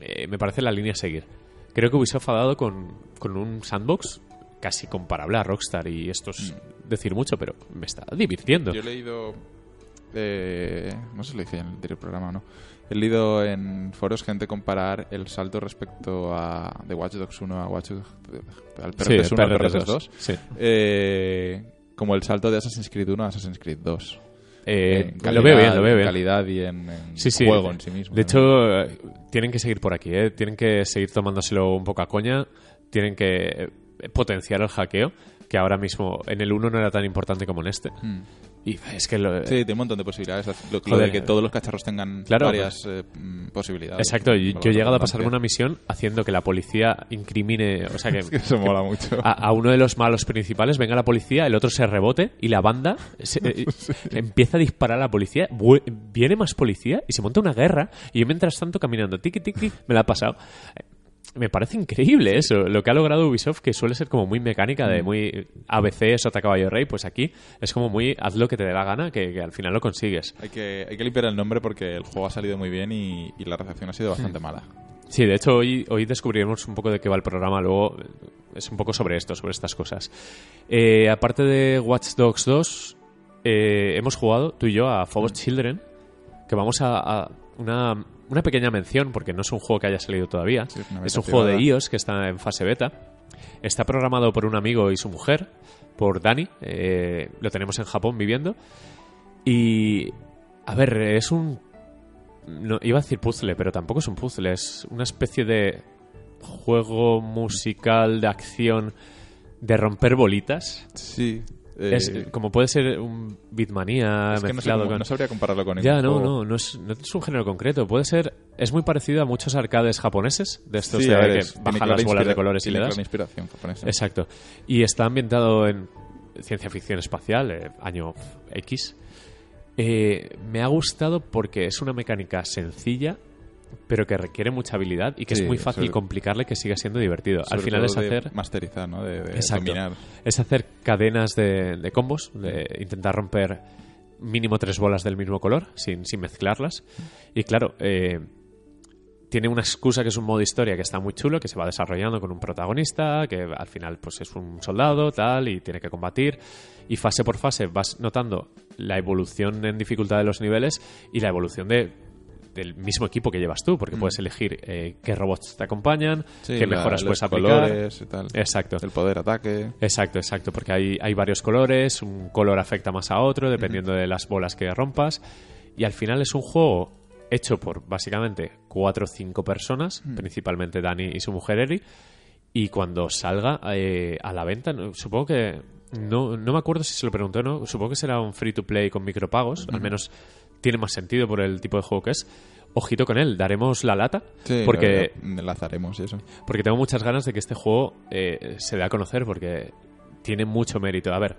eh, me parece la línea a seguir. Creo que Ubisoft ha dado con, con un sandbox casi comparable a Rockstar y esto es decir mucho, pero me está divirtiendo. Mm. Yo he leído. eh, no sé si lo dije en el anterior programa o no. He leído en foros gente comparar el salto respecto a de Watch Dogs 1 a Watch Dogs. al Sí, PRTS 1 al PRTS PRTS 2. Sí. eh, como el salto de Assassin's Creed 1 a Assassin's Creed 2. Eh, lo veo bien, lo veo en bien. calidad y en, en Sí, sí. juego en sí mismo. De hecho, tienen que seguir por aquí, ¿eh? Tienen que seguir tomándoselo un poco a coña. Tienen que eh, potenciar el hackeo, que ahora mismo en el 1 no era tan importante como en este. Mm. Y es que lo, Sí, tiene un montón de posibilidades. Lo, de que todos los cacharros tengan Claro, varias eh, mm, posibilidades. Exacto, yo he llegado a pasarme una misión haciendo que la policía incrimine, o sea que Es que eso mola mucho. a, a uno de los malos principales venga la policía, el otro se rebote y la banda se- eh, empieza a disparar a la policía, viene más policía y se monta una guerra y yo mientras tanto caminando tiki tiki me la ha pasado. Me parece increíble eso, lo que ha logrado Ubisoft, que suele ser como muy mecánica, Mm. de muy ABC, sota caballo rey, pues aquí es como muy haz lo que te dé la gana, que, que al final lo consigues. Hay que, hay que limpiar el nombre porque el juego ha salido muy bien y, y la recepción ha sido bastante mala. Sí, de hecho hoy, hoy descubriremos un poco de qué va el programa, luego es un poco sobre esto, sobre estas cosas. Eh, aparte de Watch Dogs 2, eh, hemos jugado tú y yo a Phobos Children, que vamos a, a una, una pequeña mención, porque no es un juego que haya salido todavía, Sí, es un juego de iOS que está en fase beta. Está programado por un amigo y su mujer, por Dani, eh, lo tenemos en Japón viviendo. Y, a ver, es un no, iba a decir puzzle, pero tampoco es un puzzle. Es una especie de juego musical de acción de romper bolitas. Sí. Eh, es como puede ser un Beatmania es que no, sé mezclado con. no sabría compararlo con ya, no, no, no es, no es un género concreto. Puede ser. Es muy parecido a muchos arcades japoneses, de estos Sí, de que bajan las bolas de colores y le das. inspiración japonesa. Exacto. Y está ambientado en ciencia ficción espacial, eh, año X. Eh, me ha gustado porque es una mecánica sencilla, pero que requiere mucha habilidad y que Sí, es muy fácil sobre- complicarle que siga siendo divertido. Al final es de hacer, masterizar, ¿no? De, de Exacto. dominar. es hacer cadenas de, de combos, de intentar romper mínimo tres bolas del mismo color sin, sin mezclarlas. Y claro, eh, tiene una excusa que es un modo historia que está muy chulo, que se va desarrollando con un protagonista, que al final pues es un soldado, tal, y tiene que combatir. Y fase por fase vas notando la evolución en dificultad de los niveles y la evolución de, del mismo equipo que llevas tú, porque puedes elegir eh, qué robots te acompañan, Mm. Sí, qué la- mejoras los puedes aplicar. colores y tal. Exacto. El poder ataque. Exacto, exacto, porque hay, hay varios colores, un color afecta más a otro dependiendo de las bolas que rompas y al final es un juego hecho por básicamente cuatro o cinco personas, principalmente Dani y su mujer Eri, y cuando salga eh, a la venta, supongo que, no, no me acuerdo si se lo preguntó o no, supongo que será un free to play con micropagos, al menos tiene más sentido por el tipo de juego que es. Ojito con él, daremos la lata, Sí, porque enlazaremos y eso. porque tengo muchas ganas de que este juego eh, se dé a conocer porque tiene mucho mérito. A ver,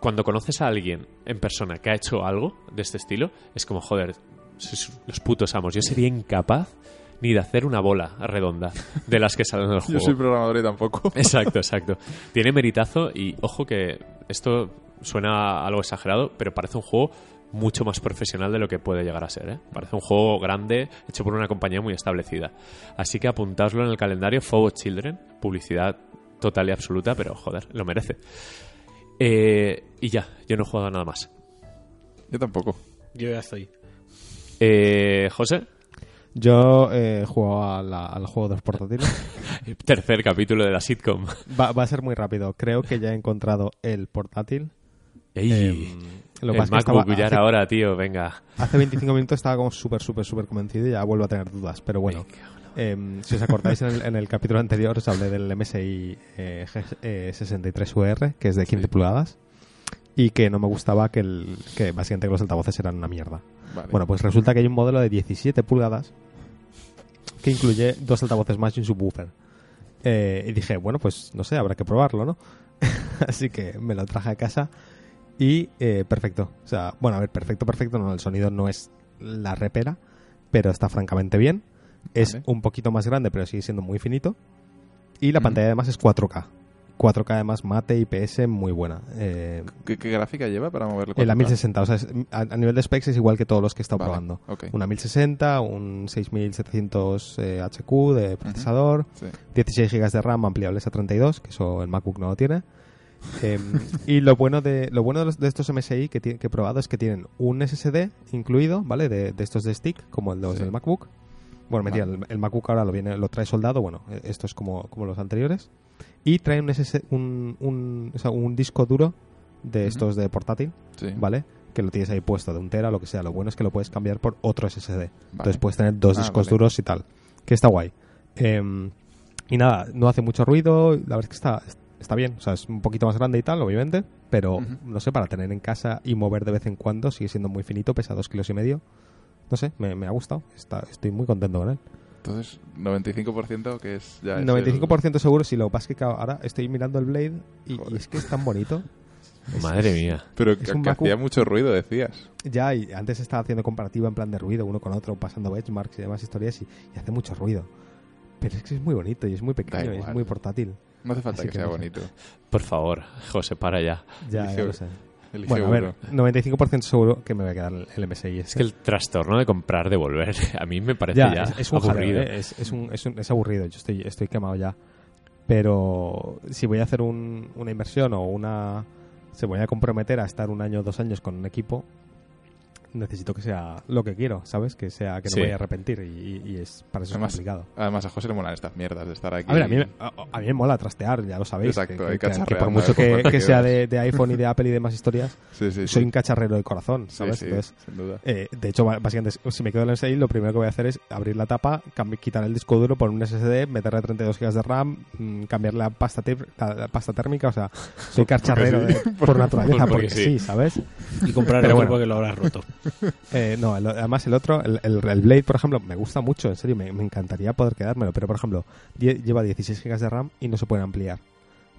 cuando conoces a alguien en persona que ha hecho algo de este estilo, es como, joder, sois los putos amos. Yo sería incapaz ni de hacer una bola redonda de las que salen del juego. Yo soy programador y tampoco. Exacto, exacto. Tiene meritazo y ojo que esto suena algo exagerado, pero parece un juego mucho más profesional de lo que puede llegar a ser. ¿eh? Parece un juego grande, hecho por una compañía muy establecida. Así que apuntaoslo en el calendario, Forward Children, publicidad total y absoluta, pero joder, lo merece. Eh, y ya, yo no he jugado a nada más. Yo tampoco. Yo ya estoy. Eh, José, Yo eh, juego a la- al juego de los portátiles. tercer capítulo de la sitcom. Va, va a ser muy rápido. Creo que ya he encontrado el portátil. Ey, Em, lo el MacBook estaba- hace- ahora, tío, venga. Hace 25 minutos estaba como súper, súper, súper convencido y ya vuelvo a tener dudas. Pero bueno, em, si os acordáis, en el, en el capítulo anterior os hablé del MSI eh, eh, 63UR, que es de 15 pulgadas, y que no me gustaba que, el, que básicamente que los altavoces eran una mierda. Vale. Bueno, pues resulta que hay un modelo de 17 pulgadas que incluye dos altavoces más y un subwoofer. Eh, y dije, bueno, pues no sé, habrá que probarlo, ¿no? Así que me lo traje a casa y eh, perfecto. O sea, bueno, a ver, perfecto, perfecto. No, el sonido no es la repera, pero está francamente bien. Es Vale. un poquito más grande, pero sigue siendo muy finito. Y la Ujú. pantalla además es 4K. 4K además mate IPS muy buena. Eh, ¿Qué, qué gráfica lleva para moverlo? en la 4K? 1060, o sea, es- a, a nivel de specs es igual que todos los que he estado Vale, probando. ok. Una 1060, un 6700 eh, HQ de procesador, Sí. 16 GB de RAM ampliables a 32, que eso el MacBook no lo tiene. Eh, y lo bueno de lo bueno de, los- de estos MSI que, que he probado es que tienen un SSD incluido, ¿vale? De, de estos de stick, como el de los Sí. del MacBook. Bueno, mentira, Vale. el, el MacBook ahora lo viene lo trae soldado, bueno, eh, esto es como, como los anteriores. Y trae un, SS un, un, o sea, un disco duro de Ujú. estos de portátil, Sí. ¿vale? Que lo tienes ahí puesto de un tera, lo que sea. Lo bueno es que lo puedes cambiar por otro SSD. Entonces puedes tener dos Ah, discos vale. duros y tal. Que está guay. Em, y nada, no hace mucho ruido. La verdad es que está, está bien. O sea, es un poquito más grande y tal, obviamente. Pero, Ujú. no sé, para tener en casa y mover de vez en cuando, sigue siendo muy finito, pesa dos kilos y medio. No sé, me, me ha gustado. Está, estoy muy contento con él. Entonces, 95% que es ya. es 95% seguro, sí. Lo que pasa es que ahora estoy mirando el Blade y, y es que es tan bonito. Es- Madre mía. el- Pero es que, que hacía mucho ruido, decías. Ya, y antes estaba haciendo comparativa en plan de ruido, uno con otro, pasando benchmarks y demás historias, y, y hace mucho ruido. Pero es que es muy bonito y es muy pequeño y es muy portátil. No hace falta Así que, que sea no sé. bonito. Por favor, José, para ya. Ya, Elige ya lo sé. Bueno, a ver, 95% seguro que me voy a quedar el MSI. Es que el trastorno de comprar, devolver, a mí me parece ya, ya, es, es un aburrido. jaleo, ¿eh? es, es un- es un- es aburrido, yo estoy, estoy quemado ya. Pero si voy a hacer un- una inversión o una... Se voy a comprometer a estar un año o dos años con un equipo, necesito que sea lo que quiero, ¿sabes? Que sea que no Sí. me vaya a arrepentir y, y es para eso Además, es complicado. Además, a José le molan estas mierdas de estar aquí. A ver, a mí, me- a, a mí me mola trastear, ya lo sabéis. Exacto, que, hay que- que- que por mucho que, que sea de, de iPhone y de Apple y demás historias, Sí, sí, soy sí. un cacharrero de corazón, ¿sabes? sí, Entonces, sin duda. eh, de hecho, básicamente, si me quedo en el 6, lo primero que voy a hacer es abrir la tapa, quitar el disco duro, poner un SSD, meterle 32 GB de RAM, mm, cambiar la pasta, tép- la, la pasta térmica, o sea, soy cacharrero sí. de- por naturaleza, Porque porque, sí. sí. ¿sabes? Y comprar Pero otro bueno. porque lo habrás roto. Eh, no, el- además el otro, el, el- el Blade, por ejemplo, me gusta mucho, en serio, me, me encantaría poder quedármelo, pero por ejemplo, die- lleva 16 GB de RAM y no se puede ampliar,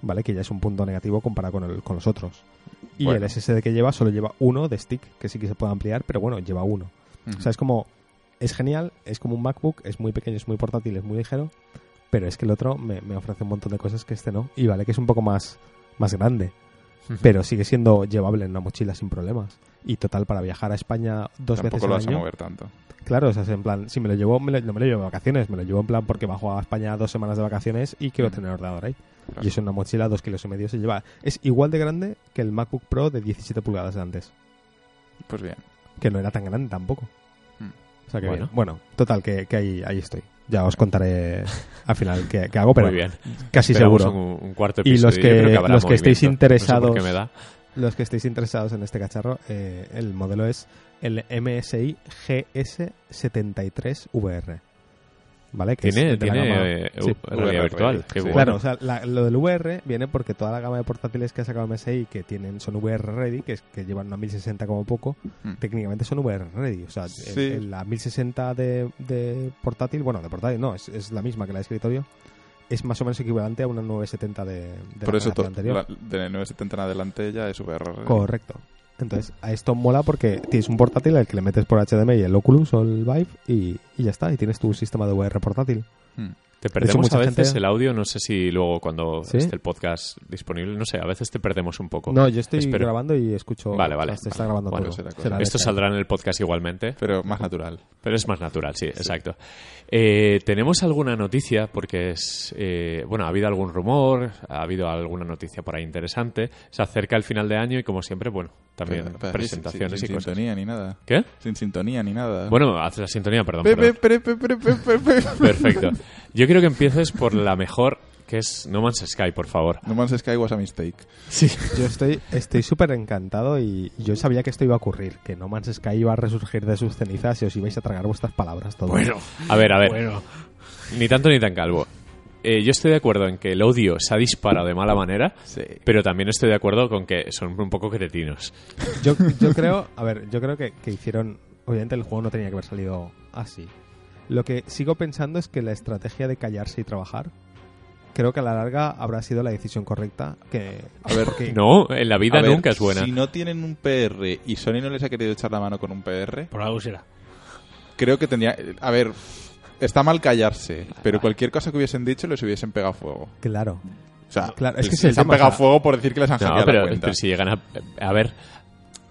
¿vale? Que ya es un punto negativo comparado con, el- con los otros. Y Bueno. el SSD que lleva solo lleva uno de stick, que sí que se puede ampliar, pero bueno, lleva uno. Ujú. O sea, es como, es genial, es como un MacBook, es muy pequeño, es muy portátil, es muy ligero, pero es que el otro me, me ofrece un montón de cosas que este no. Y vale que es un poco más, más grande, pero sigue siendo llevable en una mochila sin problemas. Y total, para viajar a España dos Tampoco veces lo al vas a año. mover tanto. Claro, o sea, es en plan, si me lo llevo, me lo- no me lo llevo de vacaciones, me lo llevo en plan porque bajo a España dos semanas de vacaciones y quiero Mm. tener ordenador ahí. Claro. Y eso en una mochila, dos kilos y medio se lleva. Es igual de grande que el MacBook Pro de 17 pulgadas de antes, Pues bien. que no era tan grande tampoco. Mm. O sea que, Bueno. bueno, total, que, que ahí, ahí estoy. Ya os contaré al final qué, qué hago, pero Muy bien. casi Esperamos seguro. Un, un cuarto Y los que- los que estéis. No sé interesados-. Los que estéis interesados en este cacharro, eh, el modelo es el MSI GS73VR. ¿Vale? Que es Tiene, el de la tiene gama- eh, Sí. u- realidad VR, virtual. Qué sí. bueno. Claro, o sea, la- lo del VR viene porque toda la gama de portátiles que ha sacado MSI que tienen son VR ready, que, es, que llevan una 1060 como poco, Mm. técnicamente son VR ready. O sea, en- Sí. en la 1060 de, de portátil, bueno, de portátil no, es, es la misma que la de escritorio, es más o menos equivalente a una 970 de, de Por la eso anterior. la- de 970 en adelante ya es VR. Correcto. Entonces, a esto mola porque tienes un portátil al que le metes por HDMI el Oculus o el Vive y, ya está, y tienes tu sistema de VR portátil. Mm. Te perdemos a veces gente- el audio, no sé si luego cuando ¿Sí? esté el podcast disponible, no sé, a veces te perdemos un poco. No, yo estoy Espero. grabando y escucho. Vale, vale. o sea, se está grabando Bueno, todo. será cosa. Será Esto de- saldrá en el podcast igualmente, Pero más natural. pero es más natural, sí, exacto. Eh, ¿Tenemos alguna noticia? Porque es, eh, bueno, ha habido algún rumor, ha habido alguna noticia por ahí interesante. Se acerca el final de año y como siempre, bueno, también Pero- pero presentaciones sin, sin y cosas. sintonía ni nada. ¿Qué? Sin sintonía ni nada. Bueno, haz la sintonía, perdón. Pe- perdón. pe- pe- pe- pe- pe- pe- pe- Perfecto. Yo quiero que empieces por la mejor, que es No Man's Sky, por favor. No Man's Sky was a mistake. Sí. Yo estoy estoy súper encantado y yo sabía que esto iba a ocurrir, que No Man's Sky iba a resurgir de sus cenizas y os ibais a tragar vuestras palabras todos. A ver, a ver. Bueno, Ni tanto ni tan calvo. Eh, yo estoy de acuerdo en que el odio se ha disparado de mala manera, Sí. pero también estoy de acuerdo con que son un poco cretinos. Yo, yo creo, a ver, yo creo que, que hicieron, obviamente el juego no tenía que haber salido así. Lo que sigo pensando es que la estrategia de callarse y trabajar creo que a la larga habrá sido la decisión correcta. Que, A ver, porque- No, en la vida a ver, nunca es buena. Si no tienen un PR y Sony no les ha querido echar la mano con un PR, Por algo será. creo que tendría... A ver, está mal callarse, pero cualquier cosa que hubiesen dicho les hubiesen pegado fuego. Claro. O sea, Claro, es que el les han pegado fuego por decir que les han No, hackeado pero, la cuenta. pero si llegan a... A ver,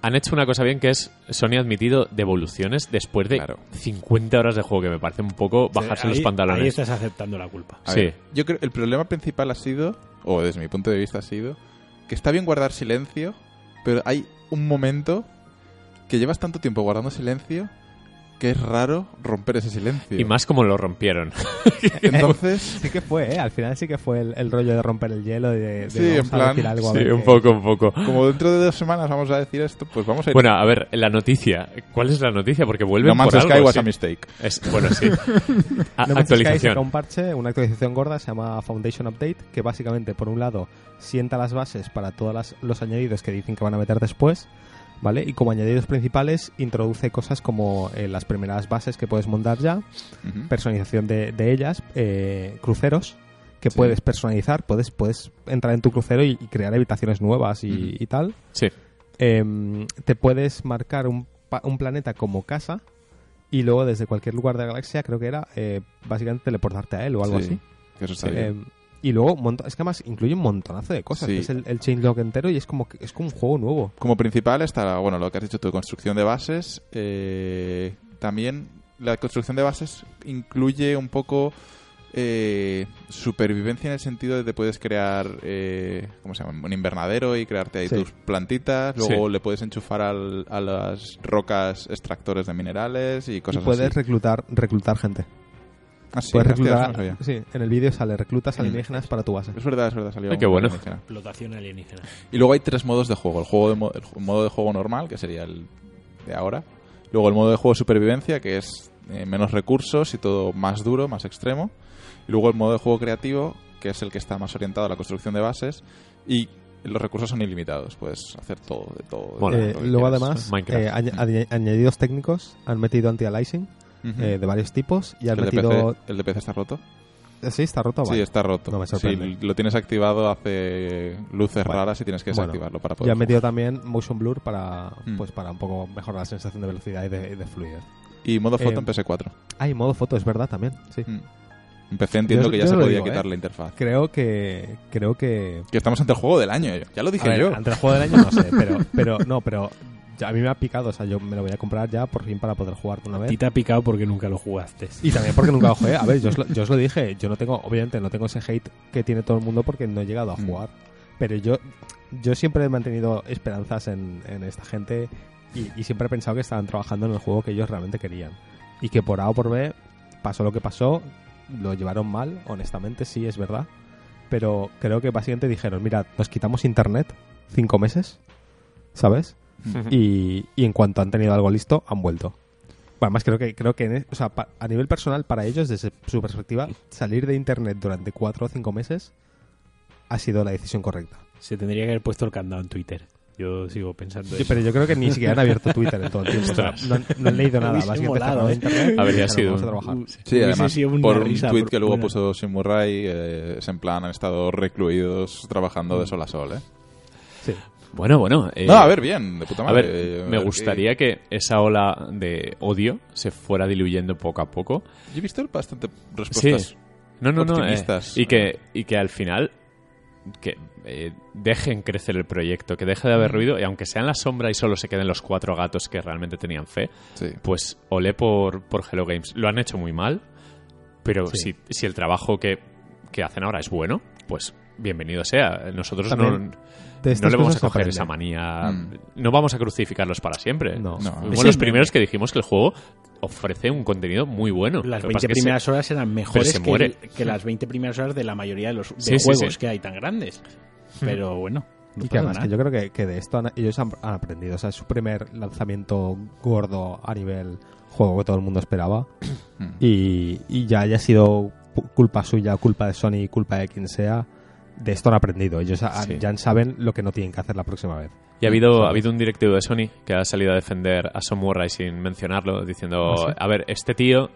han hecho una cosa bien que es Sony ha admitido devoluciones después de Claro. 50 horas de juego, que me parece un poco bajarse Ahí- los pantalones. Ahí estás aceptando la culpa. A Sí. ver, yo creo el problema principal ha sido, o desde mi punto de vista ha sido, que está bien guardar silencio, pero hay un momento que llevas tanto tiempo guardando silencio que es raro romper ese silencio. Y más como lo rompieron. Entonces, Sí que fue, ¿eh? Al final sí que fue el, el rollo de romper el hielo, de, de Sí, en plan, decir algo. Sí, un poco, un poco. como dentro de dos semanas vamos a decir esto, pues vamos a ir. Bueno, a ver, la noticia. ¿Cuál es la noticia? Porque vuelven no Man's por Sky algo. was sí. a mistake. Es- bueno, sí. A- No actualización. un parche, una actualización gorda, se llama Foundation Update, que básicamente, por un lado, sienta las bases para todos las- los añadidos que dicen que van a meter después, ¿vale? Y como añadidos principales, introduce cosas como eh, las primeras bases que puedes montar ya, personalización de, de ellas, eh, cruceros que Sí. puedes personalizar, puedes, puedes entrar en tu crucero y, y crear habitaciones nuevas y, y tal. Sí. Em, te puedes marcar un, un planeta como casa y luego desde cualquier lugar de la galaxia, creo que era, eh, básicamente teleportarte a él o algo Sí, así. que eso está bien. Y luego, es que además incluye un montonazo de cosas. Sí. que Es el, el changelog entero y es como, es como un juego nuevo. Como principal está, bueno, lo que has dicho tú, construcción de bases. eh, también la construcción de bases incluye un poco eh, supervivencia en el sentido de que puedes crear, eh, ¿cómo se llama? Un invernadero y crearte ahí Sí. tus plantitas. Luego Sí. le puedes enchufar al- a las rocas extractores de minerales y Y cosas puedes así. reclutar, reclutar gente. Ah, sí, puedes no reclutar, sabía. sí, en el vídeo sale reclutas Mm. alienígenas para tu base. Es verdad, es verdad, salió Ay, qué un bueno. alienígena. Explotación alienígena. Y luego hay tres modos de juego. El, juego de mo- el ju- modo de juego normal, que sería el de ahora. Luego el modo de juego de supervivencia, que es eh, menos recursos y todo más duro, más extremo. Y luego el modo de juego creativo, que es el que está más orientado a la construcción de bases. Y los recursos son ilimitados. Puedes hacer todo, de todo. de Mola. todo Eh, lo que luego quieras. además, Minecraft. eh, añ- añ- añadidos técnicos, han metido anti-aliasing Eh, de varios tipos y han ¿El, de metido... PC, ¿El de PC está roto? Eh, Sí, está roto. Sí, vale. está roto. No me si lo tienes activado, hace luces Vale. raras y tienes que Bueno, desactivarlo para Y poder han metido también motion blur para, Mm. pues, para un poco mejorar la sensación de velocidad y de, y de fluidez. Y modo foto Eh, en PS4. Ah, y modo foto, es verdad también. Sí. Mm. En PC entiendo Yo- que ya se podía digo, quitar ¿eh? la interfaz. Creo que... Creo que... Que estamos ante el juego del año. Ya lo dije ver, yo. ante el juego del año no sé, pero, pero no, pero a mí me ha picado, o sea, yo me lo voy a comprar ya por fin para poder jugar una vez. ti te ha picado porque nunca lo jugaste. Y también porque nunca lo jugué. A ver, yo os, lo, yo os lo dije, yo no tengo, obviamente no tengo ese hate que tiene todo el mundo porque no he llegado a Mm. jugar. Pero yo, yo siempre he mantenido esperanzas en, en esta gente y, y siempre he pensado que estaban trabajando en el juego que ellos realmente querían. Y que por A o por B pasó lo que pasó, lo llevaron mal, honestamente, sí, es verdad. Pero creo que básicamente dijeron, mira, nos quitamos internet cinco meses, ¿sabes? Y, y en cuanto han tenido algo listo, han vuelto. Bueno, además creo que, creo que en e- o sea, pa- a nivel personal, para ellos, desde su perspectiva, salir de Internet durante cuatro o cinco meses ha sido la decisión correcta. Se tendría que haber puesto el candado en Twitter. Yo sigo pensando Yo- eso. pero yo creo que ni siquiera han abierto Twitter en todo el tiempo. O sea, no, han- no han leído nada. Básicamente molado, ¿eh? Internet y Habría sido "Vamos a un- trabajar". Sí, Hubiese además, por un risa, tweet por- que luego una- puso Sim Murray, eh, es en plan, han estado recluidos trabajando Mm. de sol a sol, ¿eh? Sí. Bueno, bueno. eh, no, a ver, bien, de puta A madre. ver, Eh, me eh, gustaría que esa ola de odio se fuera diluyendo poco a poco. Yo he visto bastante respuestas. Sí. No, no, no. eh, optimistas. y, que, y que al final que eh, dejen crecer el proyecto, que deje de haber ruido y aunque sea en la sombra y solo se queden los cuatro gatos que realmente tenían fe, Sí. pues olé por, por Hello Games. Lo han hecho muy mal, pero Sí. si, si el trabajo que, que hacen ahora es bueno, pues bienvenido sea. Nosotros También no, De no le vamos a coger aprende. esa manía. Mm. No vamos a crucificarlos para siempre. No. No. Fuimos los primeros que dijimos que el juego ofrece un contenido muy bueno. Las Lo que 20 pasa es que se- primeras horas eran mejores que, las 20 primeras horas de la mayoría de los de Sí, sí, juegos sí. que hay tan grandes. Pero bueno. no Y que pasa además nada. que yo creo que, que de esto han- ellos han, han aprendido. O sea, es su primer lanzamiento gordo a nivel juego que todo el mundo esperaba. Mm. y, y ya haya sido culpa suya, culpa de Sony, culpa de quien sea, de esto han aprendido. Ellos Sí. ya saben lo que no tienen que hacer la próxima vez. Y ha habido, ha habido un directivo de Sony que ha salido a defender a Samurai sin mencionarlo, diciendo, ¿Ah, sí? a ver, este tío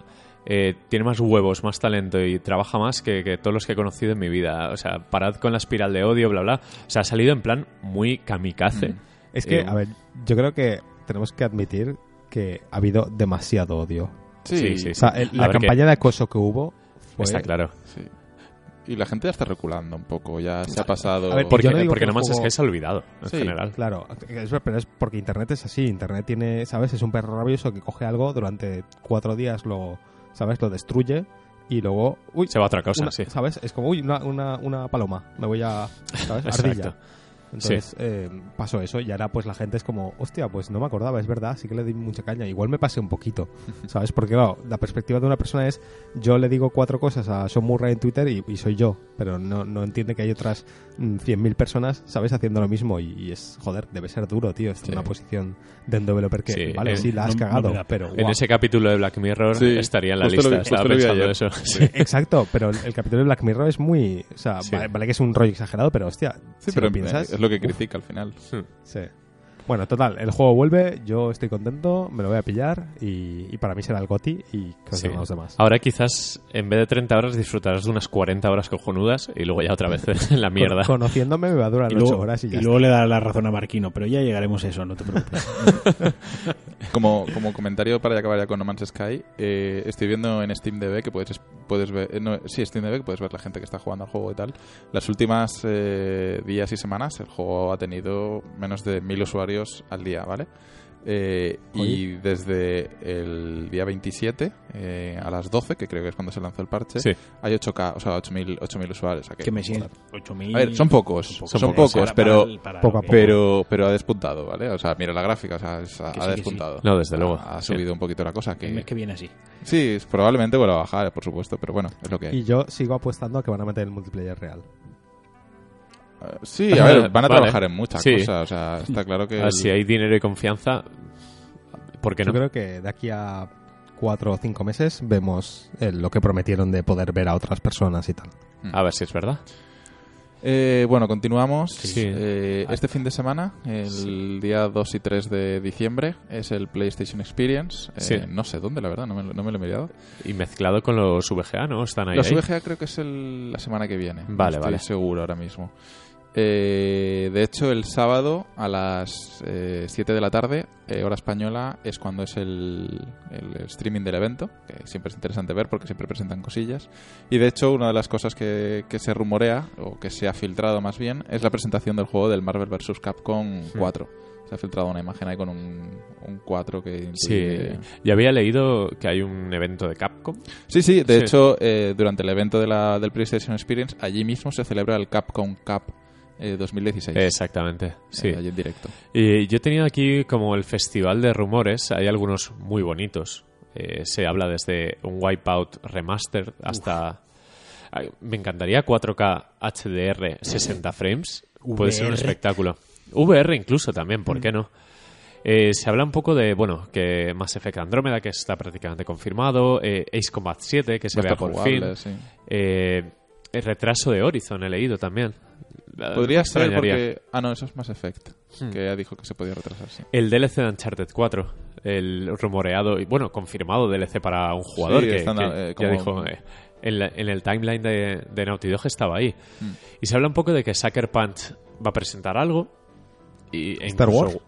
eh, tiene más huevos, más talento y trabaja más que, que todos los que he conocido en mi vida. O sea, parad con la espiral de odio, bla, bla. O sea, ha salido en plan muy kamikaze. Mm. Es que, Eh, a ver, yo creo que tenemos que admitir que ha habido demasiado odio. Sí, Sí, sí, O sea, el- la ver, que- campaña de acoso que hubo fue... Está claro. sí. Y la gente ya está reculando un poco, ya se ha pasado... A ver, Porque, no porque que No el Man's juego- Sky se ha olvidado, en Sí, general. Claro, es, pero es porque Internet es así. Internet tiene, ¿sabes? Es un perro rabioso que coge algo durante cuatro días, lo, ¿sabes? Lo destruye y luego... Uy, Se va a otra cosa, una- sí. ¿Sabes? Es como, uy, una, una, una paloma. Me voy a... ¿Sabes? Ardilla. Entonces eh, pasó eso y ahora pues la gente es como, hostia, pues no me acordaba, es verdad, sí que le di mucha caña. Igual me pasé un poquito, ¿sabes? Porque claro, la perspectiva de una persona es, yo le digo cuatro cosas a Sean Murray en Twitter y, y soy yo, pero no, no entiende que hay otras 100.000 personas, ¿sabes? Haciendo lo mismo y, y es, joder, debe ser duro, tío, es Sí. una posición de un developer que, Sí, vale, sí, la has no- cagado, pero... En ese capítulo de Black Mirror Sí, estaría en la justo lista. Estaba lo pensando eso. Sí. Sí. Exacto, pero el, el capítulo de Black Mirror es muy... O sea, Sí. vale, vale que es un rollo exagerado, pero hostia, Sí, si pero lo piensas... es lo que critica al final. Sí. Bueno, total, el juego vuelve, yo estoy contento, me lo voy a pillar y, y para mí será el GOTI y que Sí. los demás. Ahora quizás en vez de 30 horas disfrutarás de unas 40 horas cojonudas y luego ya otra vez en la mierda. Con- conociéndome me va a durar Y 8 luego, horas y ya y luego le dará la razón a Marquino, pero ya llegaremos a eso, no te preocupes. Como, como comentario para acabar ya con No Man's Sky, eh, estoy viendo en SteamDB que puedes, puedes ver, eh, no, sí, SteamDB que puedes ver la gente que está jugando al juego y tal. Las últimas eh, días y semanas el juego ha tenido menos de mil usuarios al día, ¿vale? Eh, y desde el día 27 eh, a las 12, que creo que es cuando se lanzó el parche, Sí. hay 8K, o sea, 8.000 8.000 usuarios. o sea que- me joder. 8.000. A ver, son pocos, son, Son pocos, pero, para- para poco a lo que- poco. pero, pero ha despuntado, ¿vale? O sea, mira la gráfica, o sea, es- ha, sí, despuntado. No, desde luego. Ha, ha Sí. subido un poquito la cosa. Que, El mes que viene así. Sí, probablemente vuelva a bajar, por supuesto, pero bueno, es lo que hay. Y yo sigo apostando a que van a meter el multiplayer real. Eh, sí, a ver, van a Vale. trabajar en muchas Sí. cosas, o sea, está claro que... Ah, el- Si hay dinero y confianza, ¿por qué Yo no? creo que de aquí a 4 o 5 meses vemos eh, lo que prometieron de poder ver a otras personas y tal. A ver si es verdad. Eh, bueno, continuamos. Sí. Eh, este fin de semana, el día 2 y 3 de diciembre, es el PlayStation Experience. Eh, Sí. No sé dónde, la verdad, no me, no me lo he mirado. Y mezclado con los VGA, ¿no? Están ahí. Los ahí. VGA creo que es el- la semana que viene. no Vale, estoy vale. seguro ahora mismo. Eh, de hecho, el sábado a las eh, 7 de la tarde, eh, hora española, es cuando es el, el streaming del evento, que siempre es interesante ver porque siempre presentan cosillas. Y de hecho, una de las cosas que, que se rumorea, o que se ha filtrado más bien, es la presentación del juego del Marvel vs. Capcom 4. Se ha filtrado una imagen ahí con un, un 4 que Sí, yo había leído que hay un evento de Capcom. Sí, sí, de Sí. hecho, eh, durante el evento de la, del PlayStation Experience, allí mismo se celebra el Capcom Cup eh, 2016. Exactamente, sí. Eh, allí en directo. Y yo he tenido aquí como el festival de rumores, hay algunos muy bonitos. Eh, se habla desde un Wipeout Remastered hasta... Ay, Me encantaría 4K HDR 60 frames. Puede ser un espectáculo. VR incluso también, ¿por qué no? Eh, se habla un poco de, bueno, que Mass Effect Andrómeda, que está prácticamente confirmado, eh, Ace Combat 7, que se vea por jugable, fin, sí. eh, el retraso de Horizon he leído también. Podría ser extrañaría. porque... Ah, no, eso es Mass Effect, Hmm. que ya dijo que se podía retrasar, sí. El DLC de Uncharted 4, el rumoreado y bueno, confirmado DLC para un jugador Sí, que, que eh, ya dijo eh, en, la- en el timeline de, de Naughty Dog estaba ahí. Mm. Y se habla un poco de que Sucker Punch va a presentar algo. Y, e ¿Star incluso- Wars?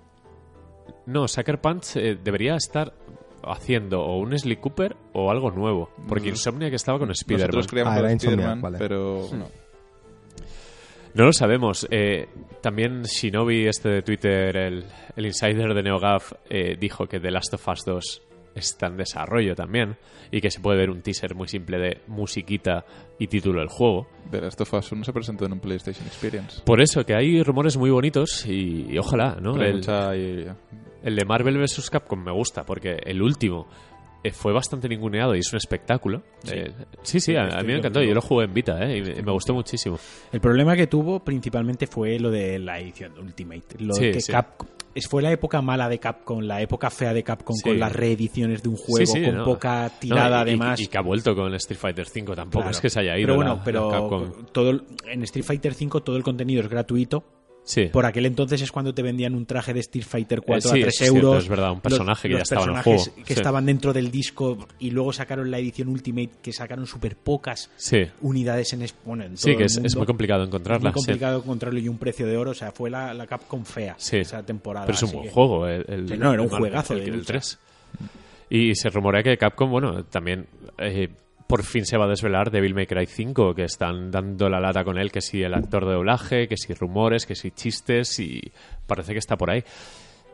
No, Sucker Punch eh, debería estar haciendo o un Sly Cooper o algo nuevo. Porque Mm. Insomniac estaba con Spider-Man. Nosotros creíamos Ah, que era vale. pero Hmm. no. No lo sabemos. Eh, también Shinobi, este de Twitter, el, el insider de NeoGAF, eh, dijo que The Last of Us 2 está en desarrollo también y que se puede ver un teaser muy simple de musiquita y título del juego. The Last of Us 1 se presentó en un PlayStation Experience. Por eso, que hay rumores muy bonitos y, y ojalá, ¿no? El, de Marvel vs. Capcom me gusta porque el último fue bastante ninguneado y es un espectáculo. Eh, Sí, sí, a, a mí me encantó. Yo lo jugué en Vita ¿eh? y me, me gustó muchísimo. El problema que tuvo principalmente fue lo de la edición Ultimate. Lo Sí, que sí. Capcom- fue la época mala de Capcom, la época fea de Capcom Sí. con las reediciones de un juego, Sí, sí, con no. poca No, tirada y- y- además. Y, que ha vuelto con Street Fighter 5 tampoco Claro. es que se haya ido. Pero la- bueno, la pero Capcom. todo en Street Fighter 5 todo el contenido es gratuito Sí. Por aquel entonces es cuando te vendían un traje de Street Fighter 4 Eh, sí, a 3 es cierto, euros. es verdad, un personaje que ya los estaba en el juego. que Sí. estaban dentro del disco y luego sacaron la edición Ultimate que sacaron súper pocas Sí. unidades en, es- bueno, en Sí, todo que el es, es muy complicado encontrarla. Muy sí. complicado encontrarlo y un precio de oro. O sea, fue la, la Capcom fea Sí. esa temporada. Pero es un buen que- juego. El, el- Sí, no, era un juegazo el- de el lucha. 3. Y se rumorea que Capcom, bueno, también eh, por fin se va a desvelar Devil May Cry 5, que están dando la lata con él, que si el actor de doblaje, que si rumores, que si chistes, y parece que está por ahí.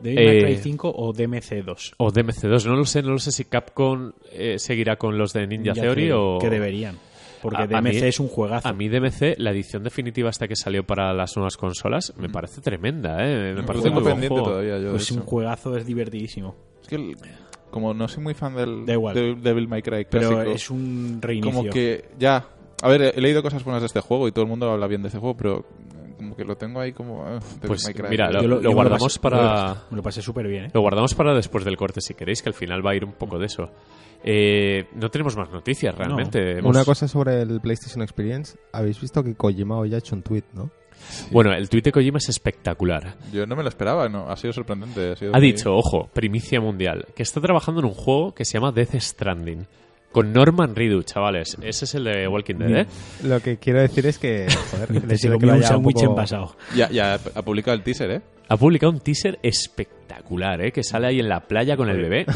¿Devil May Eh, Cry 5 o DMC2? O DMC2, no lo sé, no lo sé si Capcom eh, seguirá con los de Ninja, Theory o... Que deberían. Porque A- a DMC mí- es un juegazo. A mí DMC, la edición definitiva hasta que salió para las nuevas consolas, me parece tremenda, ¿eh? Me parece muy buen pendiente juego. todavía yo. de pues un juegazo es divertidísimo. Es que el- como no soy muy fan del Da igual. de Devil May Cry Pero es un reinicio. como que ya... A ver, he leído cosas buenas de este juego y todo el mundo habla bien de este juego, pero como que lo tengo ahí como... eh, Devil Pues May Cry. mira, lo, guardamos pasé- para... Me lo pasé súper bien, ¿eh? Lo guardamos para después del corte, si queréis, que al final va a ir un poco de eso. Eh, no tenemos más noticias, realmente. Hemos- Una cosa sobre el PlayStation Experience. Habéis visto que Kojima hoy ha hecho un tweet, ¿no? Bueno, el tuit de Kojima es espectacular. Yo no me lo esperaba, no, ha sido sorprendente. Ha, sido Ha muy- dicho, ojo, primicia mundial, que está trabajando en un juego que se llama Death Stranding. Con Norman Reedus, chavales. Ese es el de Walking Dead, ¿eh? Lo que quiero decir es que, joder, hecho de que lo un haya un sándwich poco- envasado. Ya, ya ha publicado el teaser, ¿eh? Ha publicado un teaser espectacular, ¿eh? Que sale ahí en la playa con el bebé.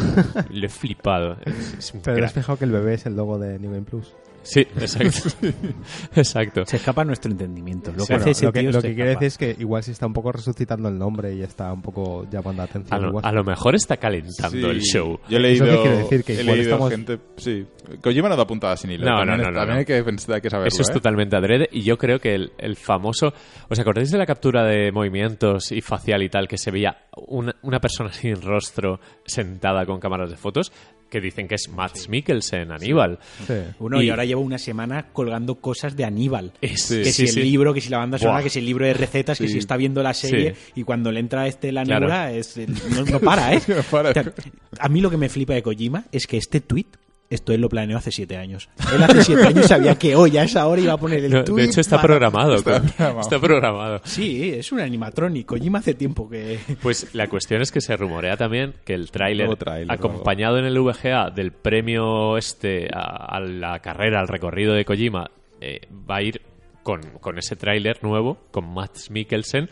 Le he flipado. Es, es un Pero crack. has fijado que el bebé es el logo de New Game Plus. Sí, exacto. exacto. Se escapa nuestro entendimiento. Lo Sí, que Bueno, hace ese lo que, tío lo se que quiere decir es que igual se está un poco resucitando el nombre y está un poco llamando la atención. A lo, igual. a lo mejor está calentando Sí, el show. Yo he leído, Eso que quiere decir que he igual leído estamos- gente... Sí, Kojima no da puntadas sin hilo. No, no, no, no, también no. Hay, que, pensar- hay que saberlo, Eso es ¿eh? totalmente adrede y yo creo que el, el famoso... ¿Os acordáis de la captura de movimientos y facial y tal que se veía una, una persona sin rostro sentada con cámaras de fotos? Que dicen que es Max Mikkelsen, Aníbal. Sí. Uno, y, Y- ahora lleva una semana colgando cosas de Aníbal. Es- Sí. que sí, si sí. el libro, que si la banda sonora, Buah. que si el libro de recetas, que Sí. si está viendo la serie Sí. y cuando le entra este la Claro. es, no, no para, ¿eh? No para. O sea, a mí lo que me flipa de Kojima es que este tweet esto él lo planeó hace siete años. Él hace siete años sabía que hoy a esa hora iba a poner el No, tweet. de hecho está para- programado. Está con- programado. está programado. Sí, es un animatronic. Kojima hace tiempo que... Pues la cuestión es que se rumorea también que el tráiler, acompañado en el VGA del premio este a, a la carrera, al recorrido de Kojima, eh, va a ir con, con ese tráiler nuevo, con Max Mikkelsen,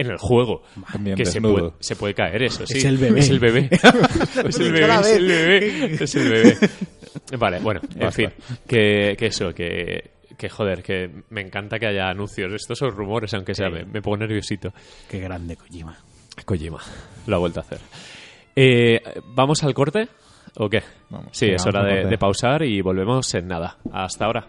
en el juego. También que se puede, se puede caer eso, sí. Es el bebé. Es el bebé. es el bebé, es el bebé. Es el bebé. Vale, bueno, en Basta. fin. Que, que eso, que, que joder, que me encanta que haya anuncios. Estos son rumores, aunque sea, me, me pongo nerviosito. Qué grande Kojima. Kojima, lo ha vuelto a hacer. Eh, ¿Vamos al corte? ¿O qué? Vamos. sí, es hora de, de pausar y volvemos en nada. Hasta ahora.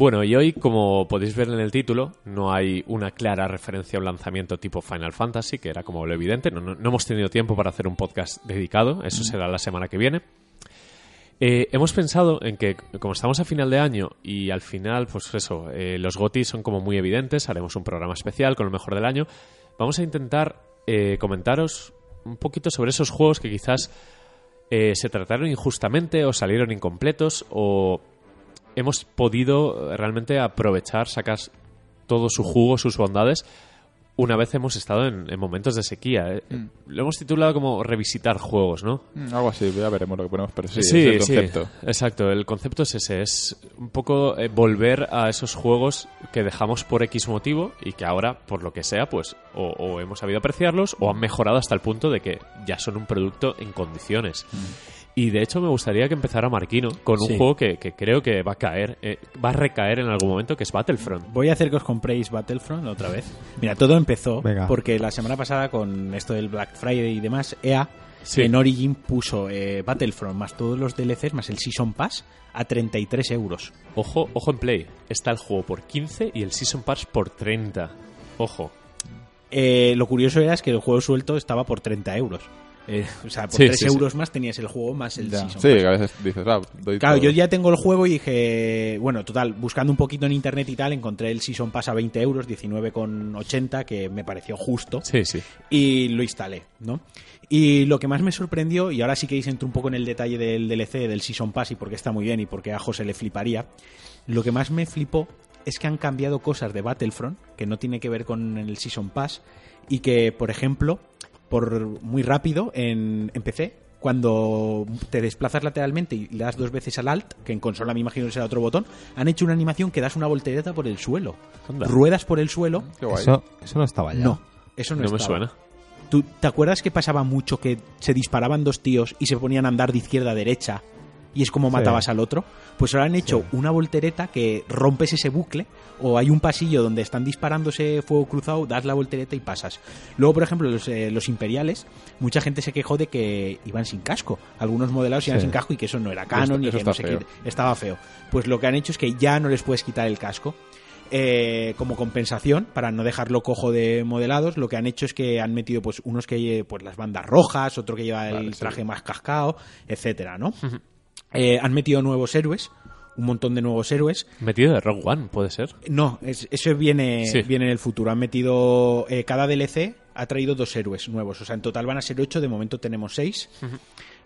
Bueno, y hoy, como podéis ver en el título, no hay una clara referencia a un lanzamiento tipo Final Fantasy, que era como lo evidente. No, no- no hemos tenido tiempo para hacer un podcast dedicado, eso será la semana que viene. Eh, hemos pensado en que, como estamos a final de año y al final, pues eso, eh, los GOTY son como muy evidentes, haremos un programa especial con lo mejor del año. Vamos a intentar eh, comentaros un poquito sobre esos juegos que quizás se trataron injustamente o salieron incompletos o hemos podido eh, realmente aprovechar, sacar todo su jugo, sus bondades, una vez hemos estado en, en momentos de sequía. eh. Lo hemos titulado como revisitar juegos, ¿no? Mm, Algo así, ya veremos lo que ponemos, pero sí, Sí, es el sí, concepto. exacto. El concepto es ese, es un poco eh, volver a esos juegos que dejamos por X motivo y que ahora, por lo que sea, pues o, o hemos sabido apreciarlos o han mejorado hasta el punto de que ya son un producto en condiciones. Y de hecho me gustaría que empezara Marquino con un juego que, que creo que va a caer, eh, va a recaer en algún momento, que es Battlefront. Voy a hacer que os compréis Battlefront otra vez. Mira, todo empezó Venga. porque la semana pasada con esto del Black Friday y demás, EA Sí. en Origin puso eh, Battlefront más todos los DLCs más el Season Pass a 33 euros. Ojo, ojo en Play. Está el juego por 15 y el Season Pass por 30. Ojo. Eh, lo curioso era es que el juego suelto estaba por 30 euros. Eh, o sea, por Sí, 3 sí, sí. euros más tenías el juego más el Ya. Season Sí, Pass. a veces dices, ah, doy Claro, todo. yo ya tengo el juego y dije, bueno, total, buscando un poquito en internet y tal, encontré el Season Pass a 20 euros, 19,80, que me pareció justo. Sí, sí. y lo instalé, ¿no? Y lo que más me sorprendió, y ahora sí que entro un poco en el detalle del DLC, del Season Pass y porque está muy bien y porque a José le fliparía, lo que más me flipó es que han cambiado cosas de Battlefront que no tiene que ver con el Season Pass y que, por ejemplo, por muy rápido en, en PC, cuando te desplazas lateralmente y le das dos veces al Alt, que en consola me imagino que será otro botón, han hecho una animación que das una voltereta por el suelo. Anda. Ruedas por el suelo. Qué guay. Eso, eso no estaba ya. No, eso no, No me estaba. suena. ¿Tú te acuerdas que pasaba mucho que se disparaban dos tíos y se ponían a andar de izquierda a derecha y es como Sí. matabas al otro? Pues ahora han hecho Sí. una voltereta que rompes ese bucle o hay un pasillo donde están disparándose fuego cruzado, das la voltereta y pasas. Luego, por ejemplo, los, eh, los imperiales, mucha gente se quejó de que iban sin casco. Algunos modelados iban Sí. sin casco y que eso no era canon y que no sé feo. qué. Estaba feo. Pues lo que han hecho es que ya no les puedes quitar el casco eh, como compensación para no dejarlo cojo de modelados lo que han hecho es que han metido pues unos que pues las bandas rojas otro que lleva el Vale, sí. traje más cascado etcétera no Eh, han metido nuevos héroes un montón de nuevos héroes Metido de Rogue One, puede ser. no es- eso viene Sí. viene en el futuro han metido eh, cada DLC ha traído dos héroes nuevos o sea en total van a ser ocho de momento tenemos seis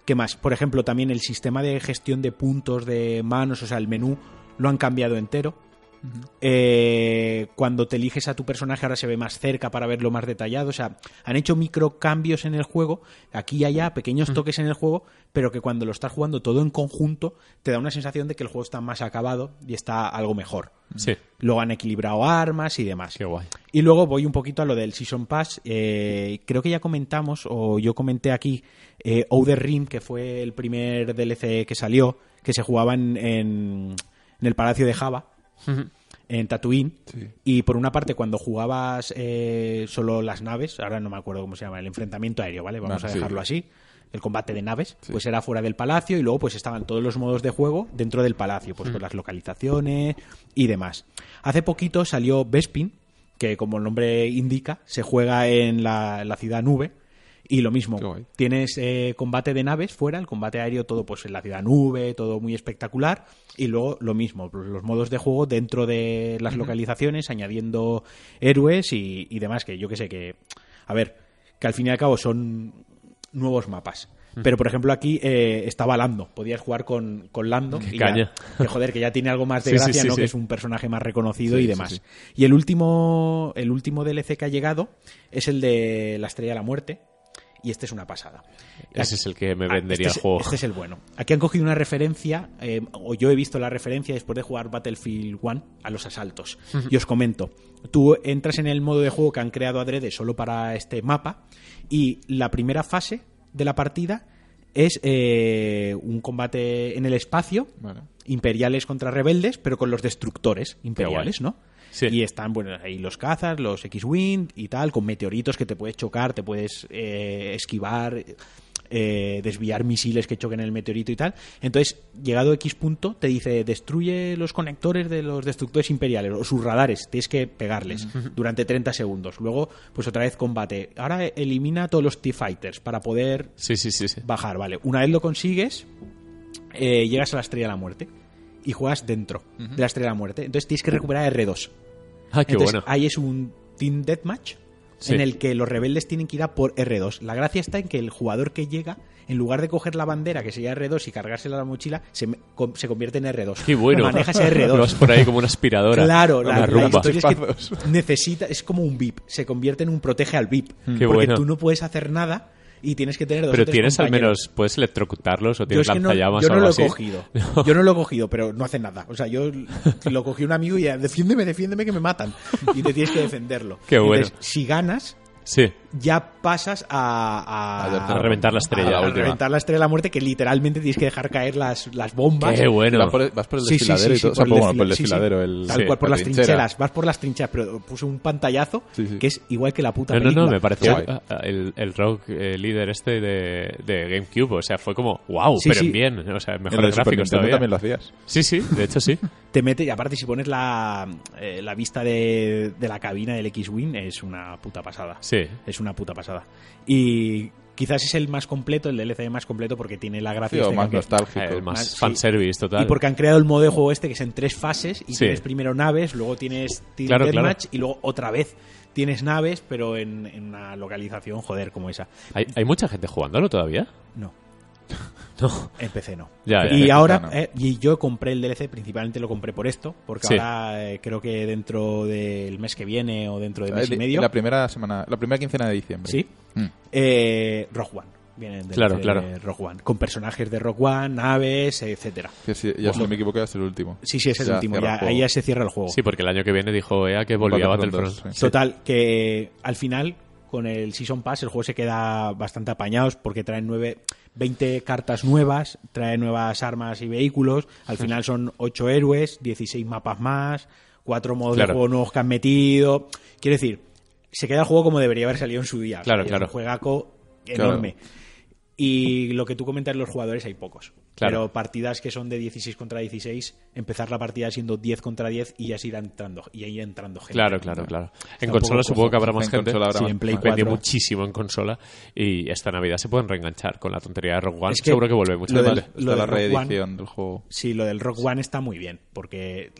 ¿Qué más? Por ejemplo, también el sistema de gestión de puntos, de manos, o sea, el menú, lo han cambiado entero. Eh, cuando te eliges a tu personaje ahora se ve más cerca para verlo más detallado. O sea, han hecho micro cambios en el juego, aquí y allá, pequeños toques en el juego, pero que cuando lo estás jugando todo en conjunto te da una sensación de que el juego está más acabado y está algo mejor. Sí. Luego han equilibrado armas y demás. Qué guay. Y luego voy un poquito a lo del Season Pass. Eh, creo que ya comentamos, o yo comenté aquí, eh, Outer Rim, que fue el primer DLC que salió, que se jugaba en, en, en el Palacio de Java, en Tatooine. Sí. Y por una parte, cuando jugabas eh, solo las naves, ahora no me acuerdo cómo se llama, el enfrentamiento aéreo, ¿vale? Vamos Ah, a sí. dejarlo así. El combate de naves, Sí. pues era fuera del palacio y luego pues estaban todos los modos de juego dentro del palacio, pues con las localizaciones y demás. Hace poquito salió Bespin, que como el nombre indica, se juega en la, la ciudad nube. Y lo mismo, tienes eh, combate de naves fuera, el combate aéreo todo pues en la ciudad nube, todo muy espectacular. Y luego lo mismo, pues, los modos de juego dentro de las localizaciones, añadiendo héroes y, y demás, que yo que sé que... A ver, que al fin y al cabo son nuevos mapas. Pero, por ejemplo, aquí eh, estaba Lando. Podías jugar con, con Lando. Qué y ya- que, joder, que ya tiene algo más de Sí, gracia, sí, ¿no? Que es un personaje más reconocido y demás. Y el último, el último DLC que ha llegado es el de la Estrella de la Muerte. Y este es una pasada. Ese es el que me Ah, vendería este el juego. Es, este es el bueno. Aquí han cogido una referencia, eh, o yo he visto la referencia después de jugar Battlefield 1 a los asaltos. Y os comento, tú entras en el modo de juego que han creado adrede solo para este mapa y la primera fase de la partida es eh, un combate en el espacio, Vale. imperiales contra rebeldes, pero con los destructores imperiales, ¿no? Sí. Y están, bueno, ahí los cazas, los X-Wing y tal, con meteoritos que te puedes chocar, te puedes eh, esquivar, eh, desviar misiles que choquen el meteorito y tal. Entonces, llegado a X punto, te dice, destruye los conectores de los destructores imperiales o sus radares, tienes que pegarles durante 30 segundos. Luego, pues otra vez combate. Ahora elimina a todos los T-Fighters para poder Sí, sí, sí, sí. bajar, vale. Una vez lo consigues, eh, llegas a la Estrella de la Muerte y juegas dentro de la Estrella de la Muerte. Entonces tienes que recuperar R2. Ah, qué Entonces bueno. ahí es un Team Deathmatch Sí. en el que los rebeldes tienen que ir a por R2. La gracia está en que el jugador que llega, en lugar de coger la bandera que sería R2 y cargársela a la mochila, se, se convierte en R2. Qué bueno. Maneja ese R2. Vas por ahí como una aspiradora. Claro, la, Una la rumba. historia es que necesita, es como un VIP, se convierte en un protege al VIP. Qué porque bueno. tú no puedes hacer nada y tienes que tener dos o Pero tres tienes al menos, puedes electrocutarlos o Yo tienes es que no, lanzallamas yo o no algo lo he así. cogido. Yo no lo he cogido, pero no hace nada. O sea, yo lo cogí un amigo y ya, defiéndeme, defiéndeme que me matan. Y te tienes que defenderlo. Qué bueno. Entonces, si ganas, Sí. Ya pasas a, a, A reventar la estrella. a- la a reventar la estrella de la muerte, que literalmente tienes que dejar caer las, las bombas. Qué bueno. Vas por, vas por el Sí, sí, desfiladero sí, y todo. sí, o sea, por el bueno, por el desfila- sí, sí. desfiladero. El, Tal Sí, cual, por la las trinchera. trincheras. Vas por las trincheras, pero puse un pantallazo Sí, sí. que es igual que la puta No, no, película. no, me pareció el, el rock eh, líder este de, de GameCube. O sea, fue como, wow, Sí, pero bien. O sea, mejores gráficos todavía. también lo hacías. Sí, sí, de hecho sí. Te mete, y aparte, si pones la, eh, la vista de, de la cabina del X-Wing, es una puta pasada. Sí. Es una puta pasada. Y quizás es el más completo, el DLC más completo, porque tiene la gracia. Sí, o más que- nostálgico. Eh, Más- más sí. fanservice total. Y porque han creado el modo de juego este que es en tres fases y Sí. tienes primero naves, luego tienes Team Claro, claro. Deathmatch y luego otra vez tienes naves, pero en, en una localización, joder, como esa. ¿Hay, hay mucha gente jugándolo todavía? No, No. en PC no. Ya, ya, y ya. ahora, no. eh, y yo compré el DLC, principalmente lo compré por esto, porque Sí. ahora eh, creo que dentro del mes que viene o dentro de mes y Eh, medio, La primera semana, la primera quincena de diciembre. sí, Mm. eh, Rogue One. Viene el DLC Claro, claro. Rogue One, con personajes de Rogue One, naves, etcétera. Que si- ya si no me equivoco, ya es el último. Sí, sí, es el Ya último. Ya, el ahí ya se cierra el juego. Sí, porque el año que viene dijo EA que volvía a Battlefront Battlefront. 2, sí. Total, que al final, con el Season Pass, el juego se queda bastante apañados porque traen nueve, 20 cartas nuevas, trae nuevas armas y vehículos. Al final son 8 héroes, 16 mapas más, 4 modos Claro. de juego nuevos que han metido. Quiero decir, se queda el juego como debería haber salido en su día. Claro, es claro. Un juegaco Claro. enorme. Y lo que tú comentas, los jugadores hay pocos. Claro. Pero partidas que son de 16 contra 16, empezar la partida siendo 10 contra 10 y ya se irá entrando, y ahí entrando gente. Claro, claro, claro. En consola supongo que habrá En más gente. consola habrá Sí, más- en Play más- Vendió 4. muchísimo en consola y esta Navidad se pueden reenganchar con la tontería de Rogue One. Es que Seguro que vuelve mucho lo del- lo de la Rogue One- reedición del juego. Sí, lo del Rock One está muy bien, porque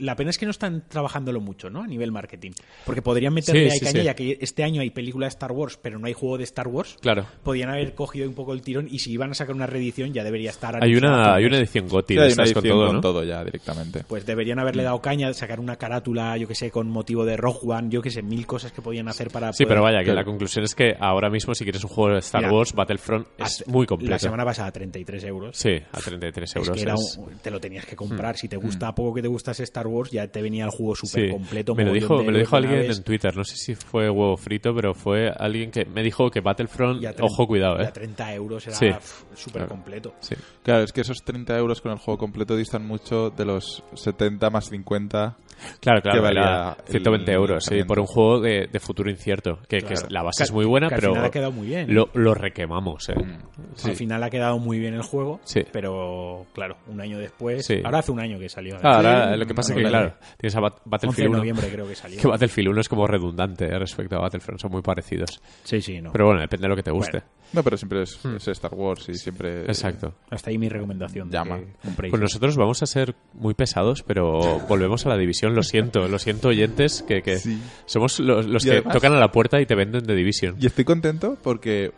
la pena es que no están trabajándolo mucho, ¿no? A nivel marketing. Porque podrían meterle Sí, ahí sí, caña, sí. ya que este año hay película de Star Wars, pero no hay juego de Star Wars. Claro. Podían haber cogido un poco el tirón y si iban a sacar una reedición ya debería estar Hay una, hay un una edición GOTY hay una estas con edición todo, con ¿no? todo ya directamente. Pues deberían haberle dado caña, sacar una carátula, yo que sé, con motivo de Rogue One, yo que sé, mil cosas que podían hacer para Sí, poder- pero vaya, que Claro. la conclusión es que ahora mismo si quieres un juego de Star Mira, Wars, Battlefront es muy completo. La semana pasada 33 euros. Sí, a 33 Es euros. que era es- un- te lo tenías que comprar. Si te gusta poco que te gustase Star Wars, ya te venía el juego súper Sí. completo. me lo dijo, me lo dijo alguien naves. en Twitter, no sé si fue huevo frito, pero fue alguien que me dijo que Battlefront, Y a tre- ojo cuidado, y eh. a 30 euros era Sí. súper Claro. completo. Sí. Claro, es que esos 30 euros con el juego completo distan mucho de los 70 más 50. Claro, claro, que valía era el 120 euros, sí, por un juego de, de futuro incierto, que, que Claro. es- la base Que- es muy buena, que al pero final ha quedado muy bien. lo, lo requemamos, eh. Sí. Al final ha quedado muy bien el juego, Sí. pero claro, un año después. Sí. Ahora hace un año que salió. ¿eh? Ah, ahora lo que pasa es no, que, claro. tienes a Bat- 11 de Battlefield 1, noviembre creo que salió. que Battlefield 1 es como redundante eh, respecto a Battlefront, son muy parecidos. Sí, sí, no. Pero bueno, depende de lo que te guste. Bueno. No, pero siempre es, es Star Wars y siempre. Exacto. Hasta ahí mi recomendación. de Llama. que. Pues nosotros vamos a ser muy pesados, pero volvemos a la división. Lo siento, lo siento, oyentes, que, que Sí. somos los, que además- tocan a la puerta y te venden de división. Y estoy contento porque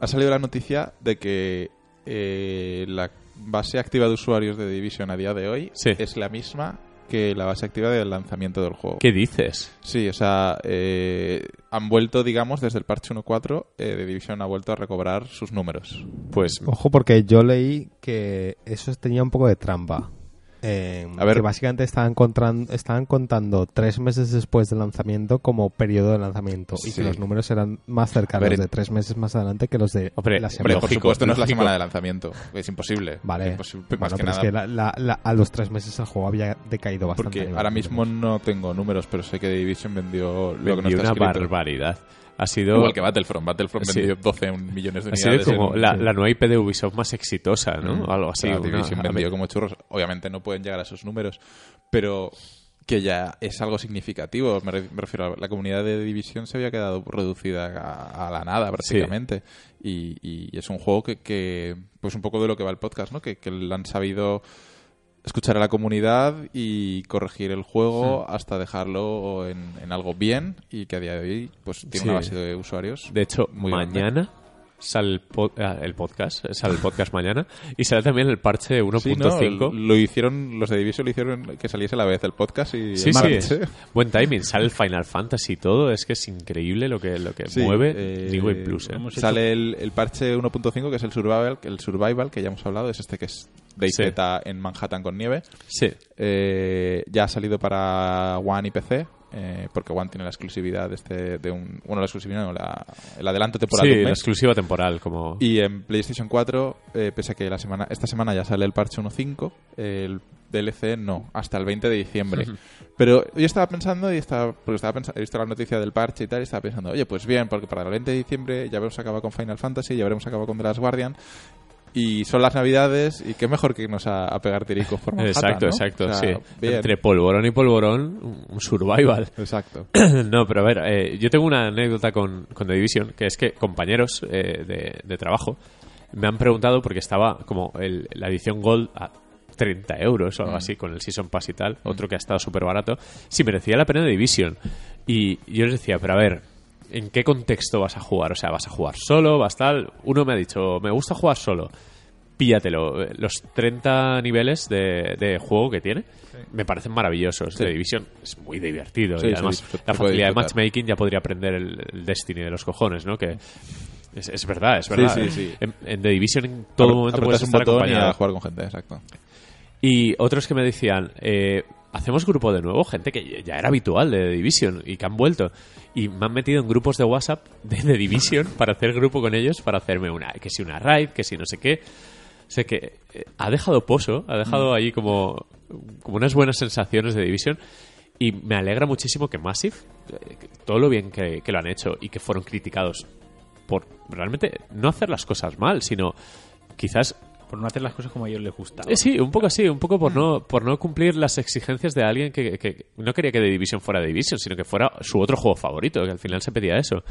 ha salido la noticia de que eh, la base activa de usuarios de Division a día de hoy Sí. es la misma que la base activa del lanzamiento del juego. ¿Qué dices? Sí, o sea, eh, han vuelto, digamos, desde el parche 1.4, eh, de Division ha vuelto a recobrar sus números. Pues Ojo, porque yo leí que eso tenía un poco de trampa. Eh, A ver. que básicamente estaban, estaban contando tres meses después del lanzamiento como periodo de lanzamiento y que los números eran más cercanos ver, de tres meses más adelante que los de Hombre, la Hombre, semana. por Lógico, supuesto no es la semana de lanzamiento, es imposible. Vale, Es imposible, bueno, más que pero es nada. que la- la- la- a los tres meses el juego había decaído bastante. Porque ahora mismo no tengo números, pero sé que Division vendió lo que no vendió está una escrito. barbaridad. Ha sido, Igual que Battlefront. Battlefront Sí. vendió 12 millones de ha sido unidades. como en- la, sí. la nueva IP de Ubisoft más exitosa, ¿no? Mm. Algo así. Una- a vendió como churros. Obviamente no pueden llegar a esos números, pero que ya es algo significativo. Me, re- me refiero a la comunidad de Division se había quedado reducida a, a la nada prácticamente. Y, y es un juego que, que, pues un poco de lo que va el podcast, ¿no? Que, que le han sabido escuchar a la comunidad y corregir el juego hasta dejarlo en, en algo bien y que a día de hoy pues tiene Sí. una base de usuarios. De hecho, Muy grande. Sale el, po- ah, el podcast, sale el podcast mañana y sale también el parche 1.5. Sí, ¿no? Lo hicieron, los de Division lo hicieron que saliese a la vez el podcast y Sí, el sí, parche. buen timing. Sale el Final Fantasy y todo. Es que es increíble lo que, lo que Sí, mueve eh, New Plus. ¿eh? Sale el, el parche 1.5 que es el survival, el survival que ya hemos hablado, es este que es DayZ Sí. en Manhattan con nieve. Sí, Eh, ya ha salido para One y PC eh, porque One tiene la exclusividad de, este, de un... Bueno, la exclusividad no, la, el adelanto temporal de Sí, un la mes. exclusiva temporal, como... Y en PlayStation 4, eh, pese a que la semana, esta semana ya sale el parche 1.5, el DLC no, hasta el 20 de diciembre. Pero yo estaba pensando, y estaba, porque estaba pensando, he visto la noticia del parche y tal, y estaba pensando, oye, pues bien, porque para el 20 de diciembre ya habremos acabado con Final Fantasy, ya habremos acabado con The Last Guardian, y son las navidades, y qué mejor que irnos a, a pegar tiricos por Manhattan, Exacto, ¿no? exacto, O sea, sí. bien. Entre polvorón y polvorón, un- survival. Exacto. no, pero a ver, eh, yo tengo una anécdota con, con The Division, que es que compañeros eh, de, de trabajo me han preguntado, porque estaba como el- la edición Gold a 30 euros o algo así, con el Season Pass y tal, otro que ha estado súper barato, si merecía la pena The Division. Y yo les decía, pero a ver, ¿en qué contexto vas a jugar? O sea, ¿vas a jugar solo? ¿Vas tal? Uno me ha dicho, me gusta jugar solo. Píllatelo. Los 30 niveles de, de juego que tiene me parecen maravillosos. Sí. The Division es muy divertido Sí, y además la facilidad de matchmaking ya podría aprender el, el Destiny de los cojones, ¿no? Que es, es verdad, es verdad. sí, sí. En, en The Division en todo momento puedes estar botón y acompañado. a jugar con gente, exacto. Y otros que me decían, eh, hacemos grupo de nuevo, gente que ya era habitual de The Division y que han vuelto. Y me han metido en grupos de WhatsApp de The Division para hacer grupo con ellos, para hacerme una, que si una raid, que si no sé qué. Sé que eh, ha dejado pozo, ha dejado ahí como, como unas buenas sensaciones de Division. Y me alegra muchísimo que Massive, eh, todo lo bien que, que lo han hecho y que fueron criticados por realmente no hacer las cosas mal, sino quizás Por no hacer las cosas como a ellos les gustaba. eh, sí, un poco así, un poco por no, por no cumplir las exigencias de alguien que, que no quería que The Division fuera The Division, sino que fuera su otro juego favorito, que al final se pedía eso.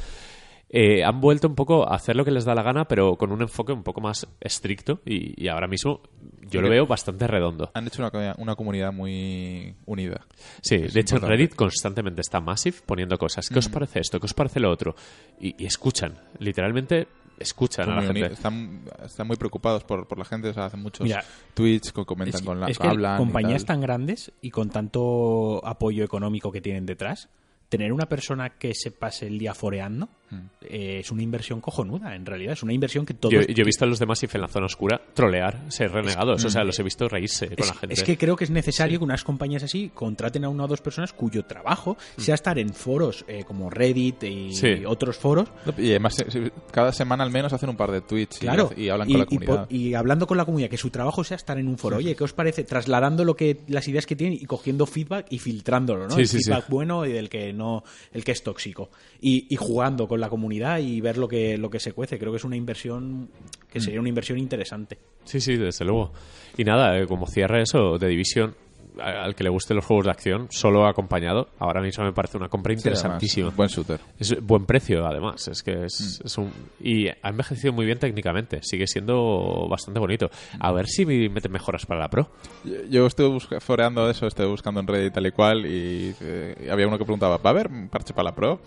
Eh, han vuelto un poco a hacer lo que les da la gana, pero con un enfoque un poco más estricto y, y ahora mismo yo lo veo bastante redondo. Han hecho una, una comunidad muy unida. Sí, Es de hecho en. Reddit constantemente está Massive poniendo cosas. ¿Qué os parece esto? ¿Qué os parece lo otro? Y, y escuchan, literalmente escuchan a la gente. están, están muy preocupados por, por la gente, o sea, hacen muchos Mira, tweets, co- comentan Es, con la es que hablan y compañías tal. tan grandes y con tanto apoyo económico que tienen detrás, tener una persona que se pase el día foreando Hmm. eh, es una inversión cojonuda, en realidad. Es una inversión que todos... Yo, yo he visto a los demás en la zona oscura trolear, ser renegados. o sea, los he visto reírse con Es, la gente. es que creo que es necesario que unas compañías así contraten a una o dos personas cuyo trabajo sea estar en foros eh, como Reddit y Mm. Otros foros Y además, se- cada semana al menos hacen un par de tweets y- Claro, y, hablan con la comunidad. y hablando con la comunidad, que su trabajo sea estar en un foro. Oye, ¿qué os parece? Trasladando lo que las ideas que tienen y cogiendo feedback y filtrándolo, ¿no? Sí, el sí, sí. feedback bueno y del que no, el que es tóxico. Y, y jugando con la comunidad y ver lo que, lo que se cuece. Creo que es una inversión que Mm. sería una inversión interesante. Sí, sí, desde luego. Y nada, eh, como cierre eso, de Division, a- al que le gusten los juegos de acción, solo acompañado, ahora mismo me parece una compra Sí, además, interesantísima. buen shooter. Es buen precio, además. Es que Mm. es, es un. Y ha envejecido muy bien técnicamente. Sigue siendo bastante bonito. A ver si me meten mejoras para la Pro. Yo, yo estuve foreando eso, estuve buscando en Reddit tal y cual, y eh, había uno que preguntaba, ¿va a haber un parche para la Pro?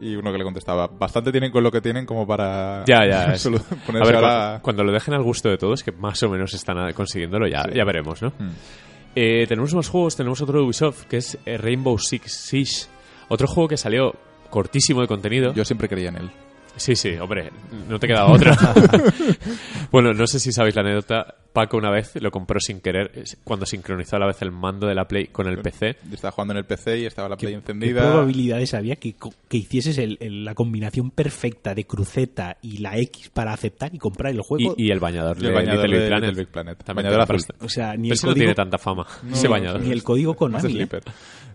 Y uno que le contestaba, bastante tienen con lo que tienen como para Ya, ya. es- solo A ponerse ver, cuando lo dejen al gusto de todos, que más o menos están consiguiéndolo, ya, Sí. ya veremos, ¿no? Hmm. Eh, tenemos más juegos, tenemos otro de Ubisoft, que es eh, Rainbow Six Siege. Otro juego que salió cortísimo de contenido. Yo siempre creía en él. Sí, sí, hombre, no te queda otra. bueno, no sé si sabéis la anécdota. Paco una vez lo compró sin querer cuando sincronizó a la vez el mando de la Play con el PC. Yo estaba jugando en el PC y estaba la Play ¿Qué encendida. probabilidades había que, que hicieses el- el- la combinación perfecta de cruceta y la X para aceptar y comprar el Y, juego? y el bañador Y de el bañador Little Big de Planet. Little Big Planet. También Bañador o sea, ni Pero el ese no código, tiene tanta fama, ese bañador. ni el código con Más sleeper.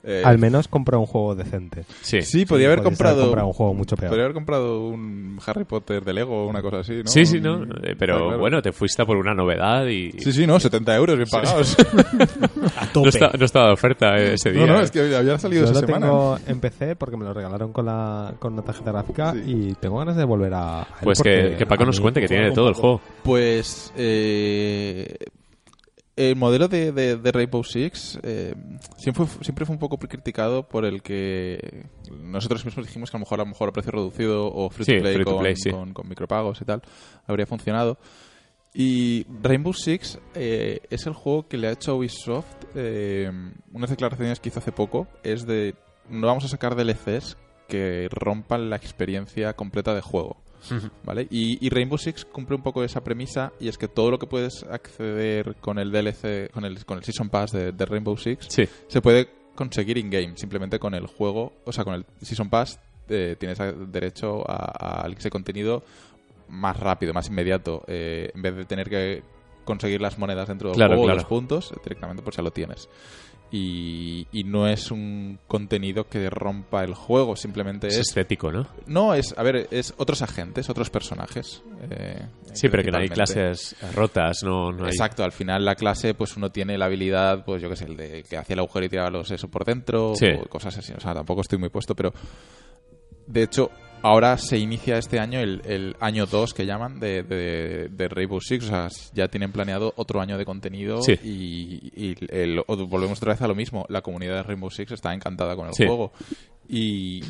Eh, Al menos compra un juego decente. Sí. Sí, podía haber comprado. comprado un juego mucho peor. Podría haber comprado un Harry Potter de Lego o una cosa así, ¿no? Sí, sí, no. Eh, Pero Claro, claro. bueno, te fuiste a por una novedad y. Sí, sí, no, 70 euros bien pagados. a No, tope. está- no estaba de oferta eh, ese día. no, no, es que había salido Yo esa lo semana. tengo en PC porque me lo regalaron con, la, con una tarjeta gráfica Sí. y tengo ganas de volver a. Pues que, que Paco nos cuente que tiene de todo el juego. Pues eh, el modelo de, de- de Rainbow Six eh, siempre, fue, siempre fue un poco criticado por el que nosotros mismos dijimos que a lo mejor a lo mejor a precio reducido o free to play, free to con, play, sí. con- con micropagos y tal habría funcionado. Y Rainbow Six eh, es el juego que le ha hecho a Ubisoft eh, unas declaraciones que hizo hace poco. Es de no vamos a sacar DLCs que rompan la experiencia completa de juego. ¿Vale? Y, y Rainbow Six cumple un poco esa premisa y es que todo lo que puedes acceder con el DLC, con el, con el Season Pass de, de Rainbow Six, Sí. se puede conseguir in-game, simplemente con el juego, o sea, con el Season Pass eh, tienes derecho a, a ese contenido más rápido, más inmediato, eh, en vez de tener que conseguir las monedas dentro del Claro, juego, claro. los puntos, directamente pues ya lo tienes. Y, y no es un contenido que rompa el juego, simplemente Es es... estético, ¿no? No, es, a ver, es otros agentes, otros personajes. eh, Sí, pero que no hay clases rotas, no, no hay... Exacto, al final la clase, pues uno tiene la habilidad, pues yo qué sé, el de que hacía el agujero y tiraba los eso por dentro, Sí. o cosas así. O sea, tampoco estoy muy puesto, pero de hecho, ahora se inicia este año el, el año 2 que llaman de, de, de Rainbow Six. O sea, ya tienen planeado otro año de contenido Sí. y, y el- volvemos otra vez a lo mismo. La comunidad de Rainbow Six está encantada con el Sí. juego. Y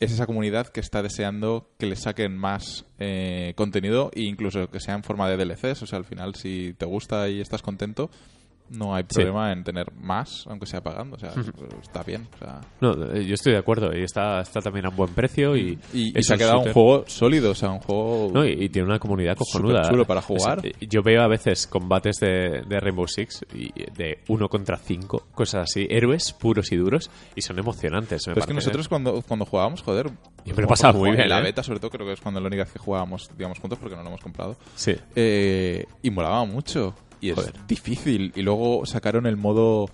es esa comunidad que está deseando que le saquen más eh, contenido e incluso que sea en forma de DLCs. O sea, al final, si te gusta y estás contento, no hay Sí. problema en tener más, aunque sea pagando. O sea, está bien. O sea, No, eh, yo estoy de acuerdo. Y está, está también a un buen precio y, y, y se ha quedado un juego sólido, o sea, un juego... No, y, y tiene una comunidad cojonuda. Superchulo para jugar. Sea, yo veo a veces combates de, de Rainbow Six y de uno contra cinco, cosas así, héroes puros y duros, y son emocionantes. me Pero es que nosotros cuando, cuando jugábamos, joder... Pasado cuando muy bien, En la ¿eh? beta, sobre todo, creo que es cuando la única vez que jugábamos, digamos, juntos, porque no lo hemos comprado. Sí. Eh, y molaba mucho. Y es Joder. difícil. Y luego sacaron el modo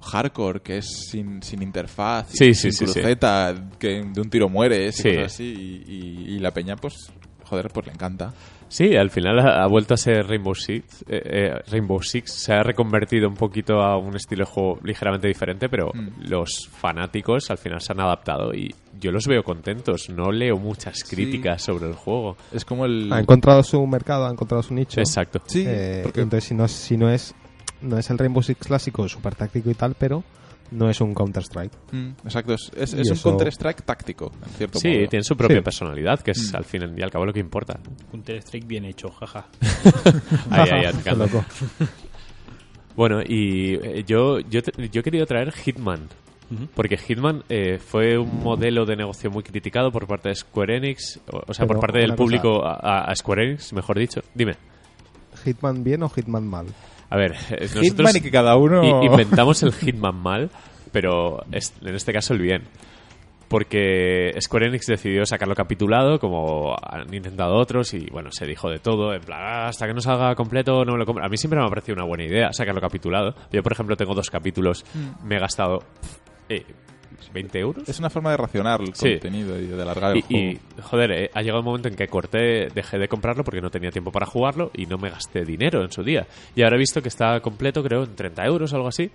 hardcore, que es sin, sin interfaz, Sí, sin sí, cruceta, que de un tiro mueres Sí. y cosas así. Y, y- y la peña, pues, joder, pues le encanta. Sí, al final ha, ha vuelto a ser Rainbow Six. eh, eh, Rainbow Six se ha reconvertido un poquito a un estilo de juego ligeramente diferente, pero Mm. los fanáticos al final se han adaptado y yo los veo contentos. No leo muchas críticas sobre el juego. Es como el... Ha encontrado su mercado, ha encontrado su nicho. Exacto. Sí, Eh, porque Entonces, si no, es- si no es no es el Rainbow Six clásico, súper táctico y tal, pero no es un Counter-Strike. Mm, exacto, es, es, un Counter-Strike táctico, en cierto Sí, modo. tiene su propia Sí. personalidad, que es Mm. al fin y al cabo lo que importa. Counter-Strike bien hecho, jaja. Ahí, ahí, atacando. Bueno, y eh, yo, yo, te- yo he querido traer Hitman. Porque Hitman eh, fue un modelo de negocio muy criticado por parte de Square Enix, o, o sea, Pero por parte del público a, a Square Enix, mejor dicho. Dime. ¿Hitman bien o Hitman mal? A ver, nosotros Hitman y que cada uno... i- inventamos el Hitman mal, pero es- en este caso el bien. Porque Square Enix decidió sacarlo capitulado, como han intentado otros, y bueno, se dijo de todo, en plan, "Ah, hasta que no salga completo no me lo compro. A mí siempre me ha parecido una buena idea sacarlo capitulado. Yo, por ejemplo, tengo dos capítulos, me he gastado eh, 20 euros. Es una forma de racionar el Sí. contenido y de alargar el Y, y, juego. joder, eh, ha llegado un momento en que corté, dejé de comprarlo porque no tenía tiempo para jugarlo y no me gasté dinero en su día. Y ahora he visto que está completo, creo, en 30 euros o algo así.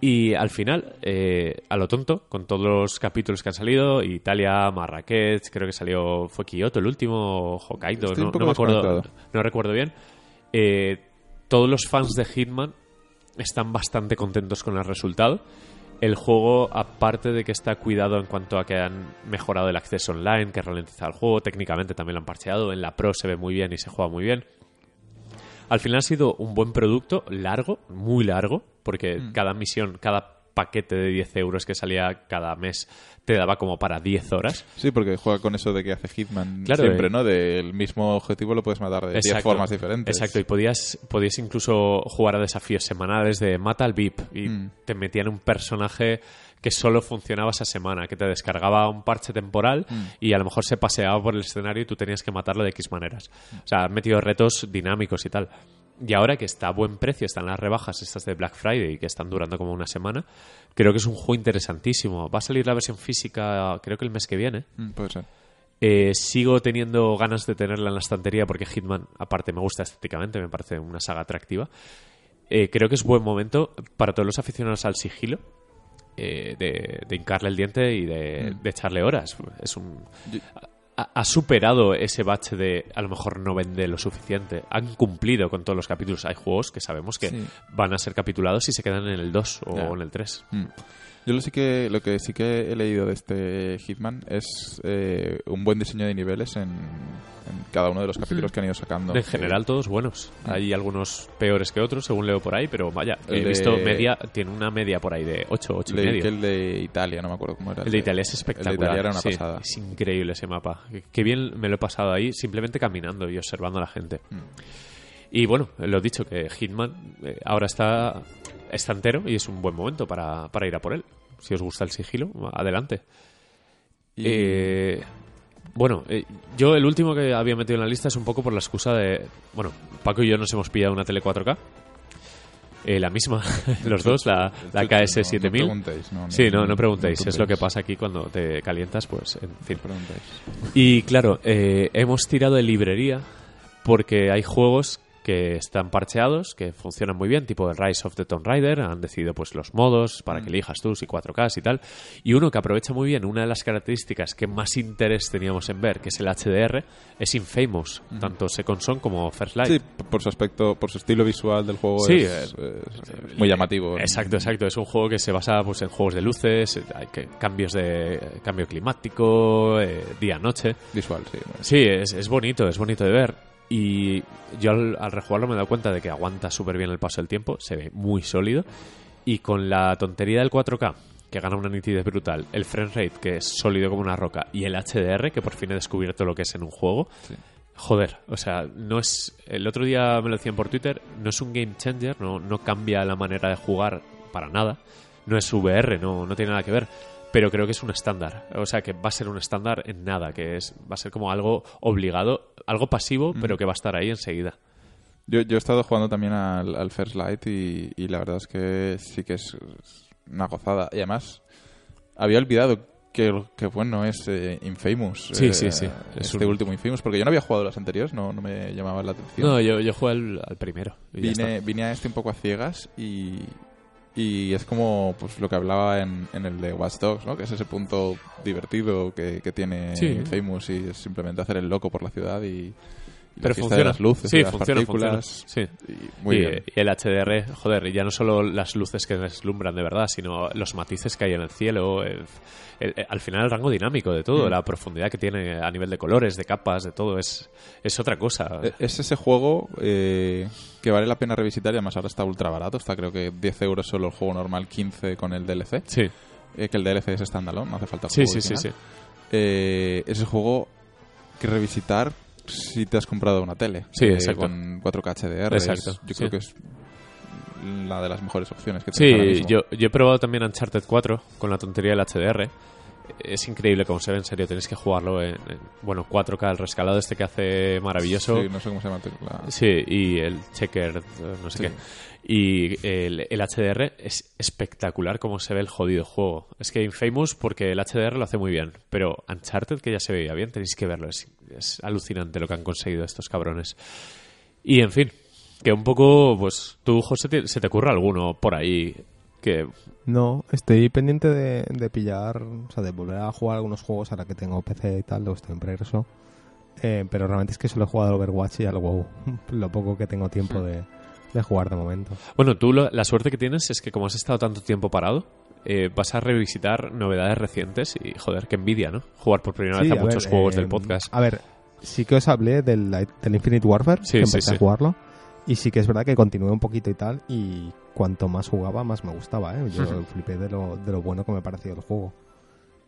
Y al final, eh, a lo tonto, con todos los capítulos que han salido, Italia, Marrakech, creo que salió, fue Kioto el último, Hokkaido, no, no me acuerdo, no recuerdo bien. Eh, todos los fans de Hitman están bastante contentos con el resultado. El juego, aparte de que está cuidado en cuanto a que han mejorado el acceso online, que ralentiza el juego, técnicamente también lo han parcheado, en la Pro se ve muy bien y se juega muy bien. Al final ha sido un buen producto, largo, muy largo, porque Mm. cada misión, cada paquete de 10 euros que salía cada mes te daba como para 10 horas. Sí, porque juega con eso de que hace Hitman Claro, siempre, eh. ¿no? Del mismo objetivo lo puedes matar de 10 Exacto. formas diferentes. Exacto, y podías, podías incluso jugar a desafíos semanales de mata al VIP y Mm. te metían un personaje que solo funcionaba esa semana, que te descargaba un parche temporal Mm. y a lo mejor se paseaba por el escenario y tú tenías que matarlo de X maneras. O sea, han metido retos dinámicos y tal. Y ahora que está a buen precio, están las rebajas estas de Black Friday que están durando como una semana, creo que es un juego interesantísimo. Va a salir la versión física creo que el mes que viene. Mm, puede ser. Eh, sigo teniendo ganas de tenerla en la estantería porque Hitman, aparte, me gusta estéticamente, me parece una saga atractiva. Eh, creo que es buen momento para todos los aficionados al sigilo eh, de, de hincarle el diente y de, Mm. de echarle horas. Es un. Yo- Ha, superado ese bache de a lo mejor no vende lo suficiente. Han cumplido con todos los capítulos. Hay juegos que sabemos que Sí. van a ser capitulados y se quedan en el 2 o en el 3. Mm. Yo lo, sí que, lo que sí que he leído de este Hitman es eh, un buen diseño de niveles en, en cada uno de los capítulos que han ido sacando. En general, todos buenos. Hay algunos peores que otros, según leo por ahí, pero vaya, El he de- visto media, tiene una media por ahí de 8, 8 y Leí medio. que el de Italia, no me acuerdo cómo era. El de Italia es espectacular. El de Italia era una sí, pasada. Es increíble ese mapa. Qué- bien me lo he pasado ahí, simplemente caminando y observando a la gente. Mm. Y bueno, lo dicho, que Hitman eh, ahora está, está entero y es un buen momento para, para ir a por él. Si os gusta el sigilo, adelante. Y- Eh, bueno, eh, yo el último que había metido en la lista es un poco por la excusa de... Bueno, Paco y yo nos hemos pillado una tele 4K. Eh, la misma, los dos, la, la No, KS7000. No, preguntéis. No, sí, no, no preguntéis. es lo que pasa aquí cuando te calientas, pues, en fin. Y claro, eh, hemos tirado de librería porque hay juegos que están parcheados, que funcionan muy bien, tipo el Rise of the Tomb Raider, han decidido pues los modos para que elijas tú si 4K y tal, y uno que aprovecha muy bien una de las características que más interés teníamos en ver, que es el HDR, es Infamous, tanto Second Son como First Light. Sí, por su aspecto, por su estilo visual del juego Sí, es, es muy llamativo. Exacto, exacto. Es un juego que se basa pues, en juegos de luces, eh, hay que- cambios de cambio climático, eh, día-noche. Visual, sí. Sí, es, es bonito, es bonito de ver. Y yo al, al rejugarlo me he dado cuenta de que aguanta súper bien el paso del tiempo, se ve muy sólido. Y con la tontería del 4K, que gana una nitidez brutal, el frame rate, que es sólido como una roca, y el HDR, que por fin he descubierto lo que es en un juego, Sí. joder, o sea, no es. El otro día me lo decían por Twitter, no es un game changer, no, no cambia la manera de jugar para nada. No es VR, no, no tiene nada que ver. Pero creo que es un estándar. O sea, que va a ser un estándar en nada, que es va a ser como algo obligado, algo pasivo, pero que va a estar ahí enseguida. Yo, yo he estado jugando también al, al First Light y, y la verdad es que sí que es una gozada. Y además, había olvidado que, que bueno es eh, Infamous. Sí, eh, sí, sí. Es Este un- último Infamous, porque yo no había jugado los anteriores, no, no me llamaba la atención. No, yo, yo jugué al, al primero. vine, vine a este un poco a ciegas y, y es como pues lo que hablaba en, en el de Watch Dogs, ¿no? que es ese punto divertido que, que tiene Sí. Infamous y es simplemente hacer el loco por la ciudad y, Pero funciona. las luces sí, y las partículas. funciona. Sí. Y muy y, bien. y el HDR, joder, y ya no solo las luces que deslumbran de verdad, sino los matices que hay en el cielo, el- el- el- al final el rango dinámico de todo, Mm. la profundidad que tiene a nivel de colores, de capas, de todo, es, es otra cosa. E- Es ese juego eh, que vale la pena revisitar y además ahora está ultra barato. Está creo que 10 euros solo el juego normal, 15 con el DLC. Sí, Eh, que el DLC es standalone, no hace falta el sí, juego sí, sí, sí. eh, ese juego que revisitar si te has comprado una tele Sí, eh, exacto. con 4K HDR. Exacto, es- yo sí. creo que es la de las mejores opciones que tienes ahora Sí, mismo. yo, yo he probado también Uncharted 4 con la tontería del HDR. Es increíble cómo se ve, en serio. Tenéis que jugarlo en, en, bueno, 4K, el rescalado este que hace maravilloso. Sí, no sé cómo se llama. la- Sí, y el checker, no sé Sí. qué. Y el, el HDR es espectacular como se ve el jodido juego. Es que Infamous, porque el HDR lo hace muy bien, pero Uncharted, que ya se veía bien, tenéis que verlo. Es, es alucinante lo que han conseguido estos cabrones. Y en fin, que un poco, pues tú, José, te- se te ocurre alguno por ahí que... No, estoy pendiente de, de pillar, o sea, de volver a jugar algunos juegos ahora que tengo PC y tal, luego estoy en progreso. Eh, pero realmente es que solo he jugado al Overwatch y al WoW, lo poco que tengo tiempo de, de jugar de momento. Bueno, tú lo- la suerte que tienes es que como has estado tanto tiempo parado, eh, vas a revisitar novedades recientes y, joder, qué envidia, ¿no? Jugar por primera Sí, vez a, a muchos ver, juegos eh, del podcast. A ver, sí que os hablé del, del Infinite Warfare, Sí, que empecé sí. a jugarlo. Y sí que es verdad que continué un poquito y tal, y cuanto más jugaba, más me gustaba, ¿eh? Yo flipé de lo, de lo bueno que me pareció el juego.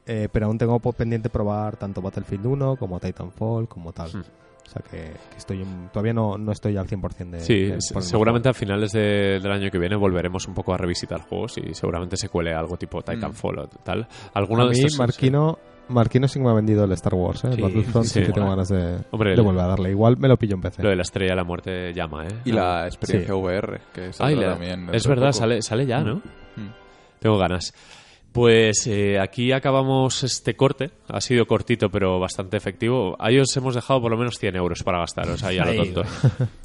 Eh, pero aún tengo pendiente probar tanto Battlefield 1 como Titanfall, como tal. Hmm. O sea que, que estoy todavía no, no estoy al 100% de... Sí, de a seguramente a finales de- del año que viene volveremos un poco a revisitar juegos y seguramente se cuele algo tipo Titanfall o tal. Alguno. A de mí, estos. Marquino, Marquino sí que me ha vendido el Star Wars, ¿eh? Sí, Battlefront sí, sí, que tengo ganas de, Hombre, de volver a darle. Igual me lo pillo en PC. Lo de la estrella de la muerte llama, ¿eh? Y la experiencia Sí. VR, que Ay, saldrá la- también. es verdad, sale, sale ya, ¿no? Mm. Tengo ganas. Pues eh, aquí acabamos este corte. Ha sido cortito, pero bastante efectivo. Ahí os hemos dejado por lo menos 100 euros para gastaros, ahí a lo tonto.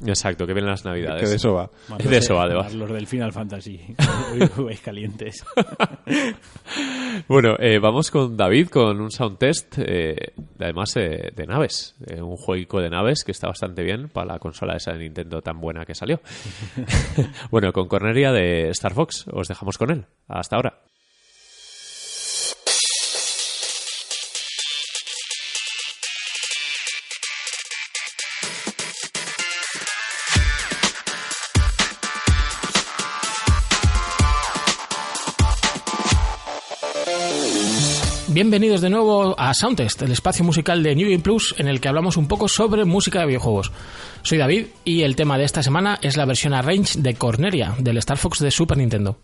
Exacto, que vienen las navidades. Que de eso va. Más De los eso va, de va. los del Final Fantasy. Uy, calientes. Bueno, eh, vamos con David con un sound test, eh, además eh, de naves. Eh, un jueguico de naves que está bastante bien para la consola esa de Nintendo tan buena que salió. bueno, con Corneria de Star Fox. Os dejamos con él. Hasta ahora. Bienvenidos de nuevo a Soundtest, el espacio musical de New Game Plus en el que hablamos un poco sobre música de videojuegos. Soy David y el tema de esta semana es la versión arrange de Corneria del Star Fox de Super Nintendo.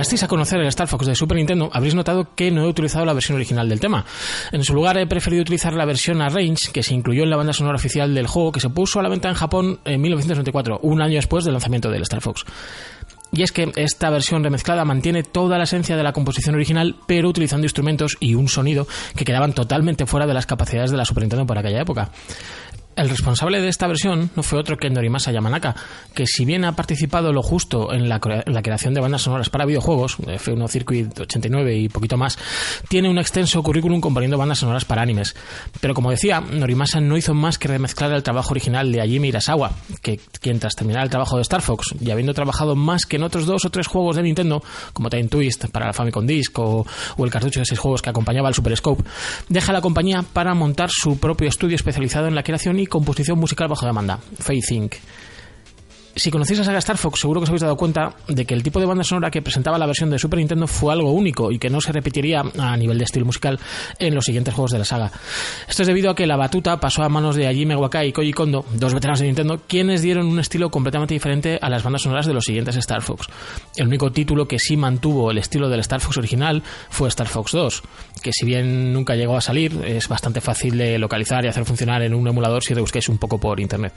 Llegasteis a conocer el Star Fox de Super Nintendo, habréis notado que no he utilizado la versión original del tema. En su lugar he preferido utilizar la versión Arrange, que se incluyó en la banda sonora oficial del juego, que se puso a la venta en Japón en 1994, un año después del lanzamiento del Star Fox. Y es que esta versión remezclada mantiene toda la esencia de la composición original, pero utilizando instrumentos y un sonido que quedaban totalmente fuera de las capacidades de la Super Nintendo por aquella época. El responsable de esta versión no fue otro que Norimasa Yamanaka, que si bien ha participado lo justo en la, creación de bandas sonoras para videojuegos, de F1 Circuit 89 y poquito más, tiene un extenso currículum componiendo bandas sonoras para animes. Pero como decía, Norimasa no hizo más que remezclar el trabajo original de Hajime Irasawa, que quien tras terminar el trabajo de Star Fox, y habiendo trabajado más que en otros dos o tres juegos de Nintendo, como Time Twist para la Famicom Disk o, o el cartucho de seis juegos que acompañaba al Super Scope, deja la compañía para montar su propio estudio especializado en la creación y composición musical bajo demanda, Faith Inc. Si conocéis la saga Star Fox, seguro que os habéis dado cuenta de que el tipo de banda sonora que presentaba la versión de Super Nintendo fue algo único y que no se repetiría a nivel de estilo musical en los siguientes juegos de la saga. Esto es debido a que la batuta pasó a manos de Hajime Wakai y Koji Kondo, dos veteranos de Nintendo, quienes dieron un estilo completamente diferente a las bandas sonoras de los siguientes Star Fox. El único título que sí mantuvo el estilo del Star Fox original fue Star Fox 2, que si bien nunca llegó a salir, es bastante fácil de localizar y hacer funcionar en un emulador si rebusquéis un poco por internet.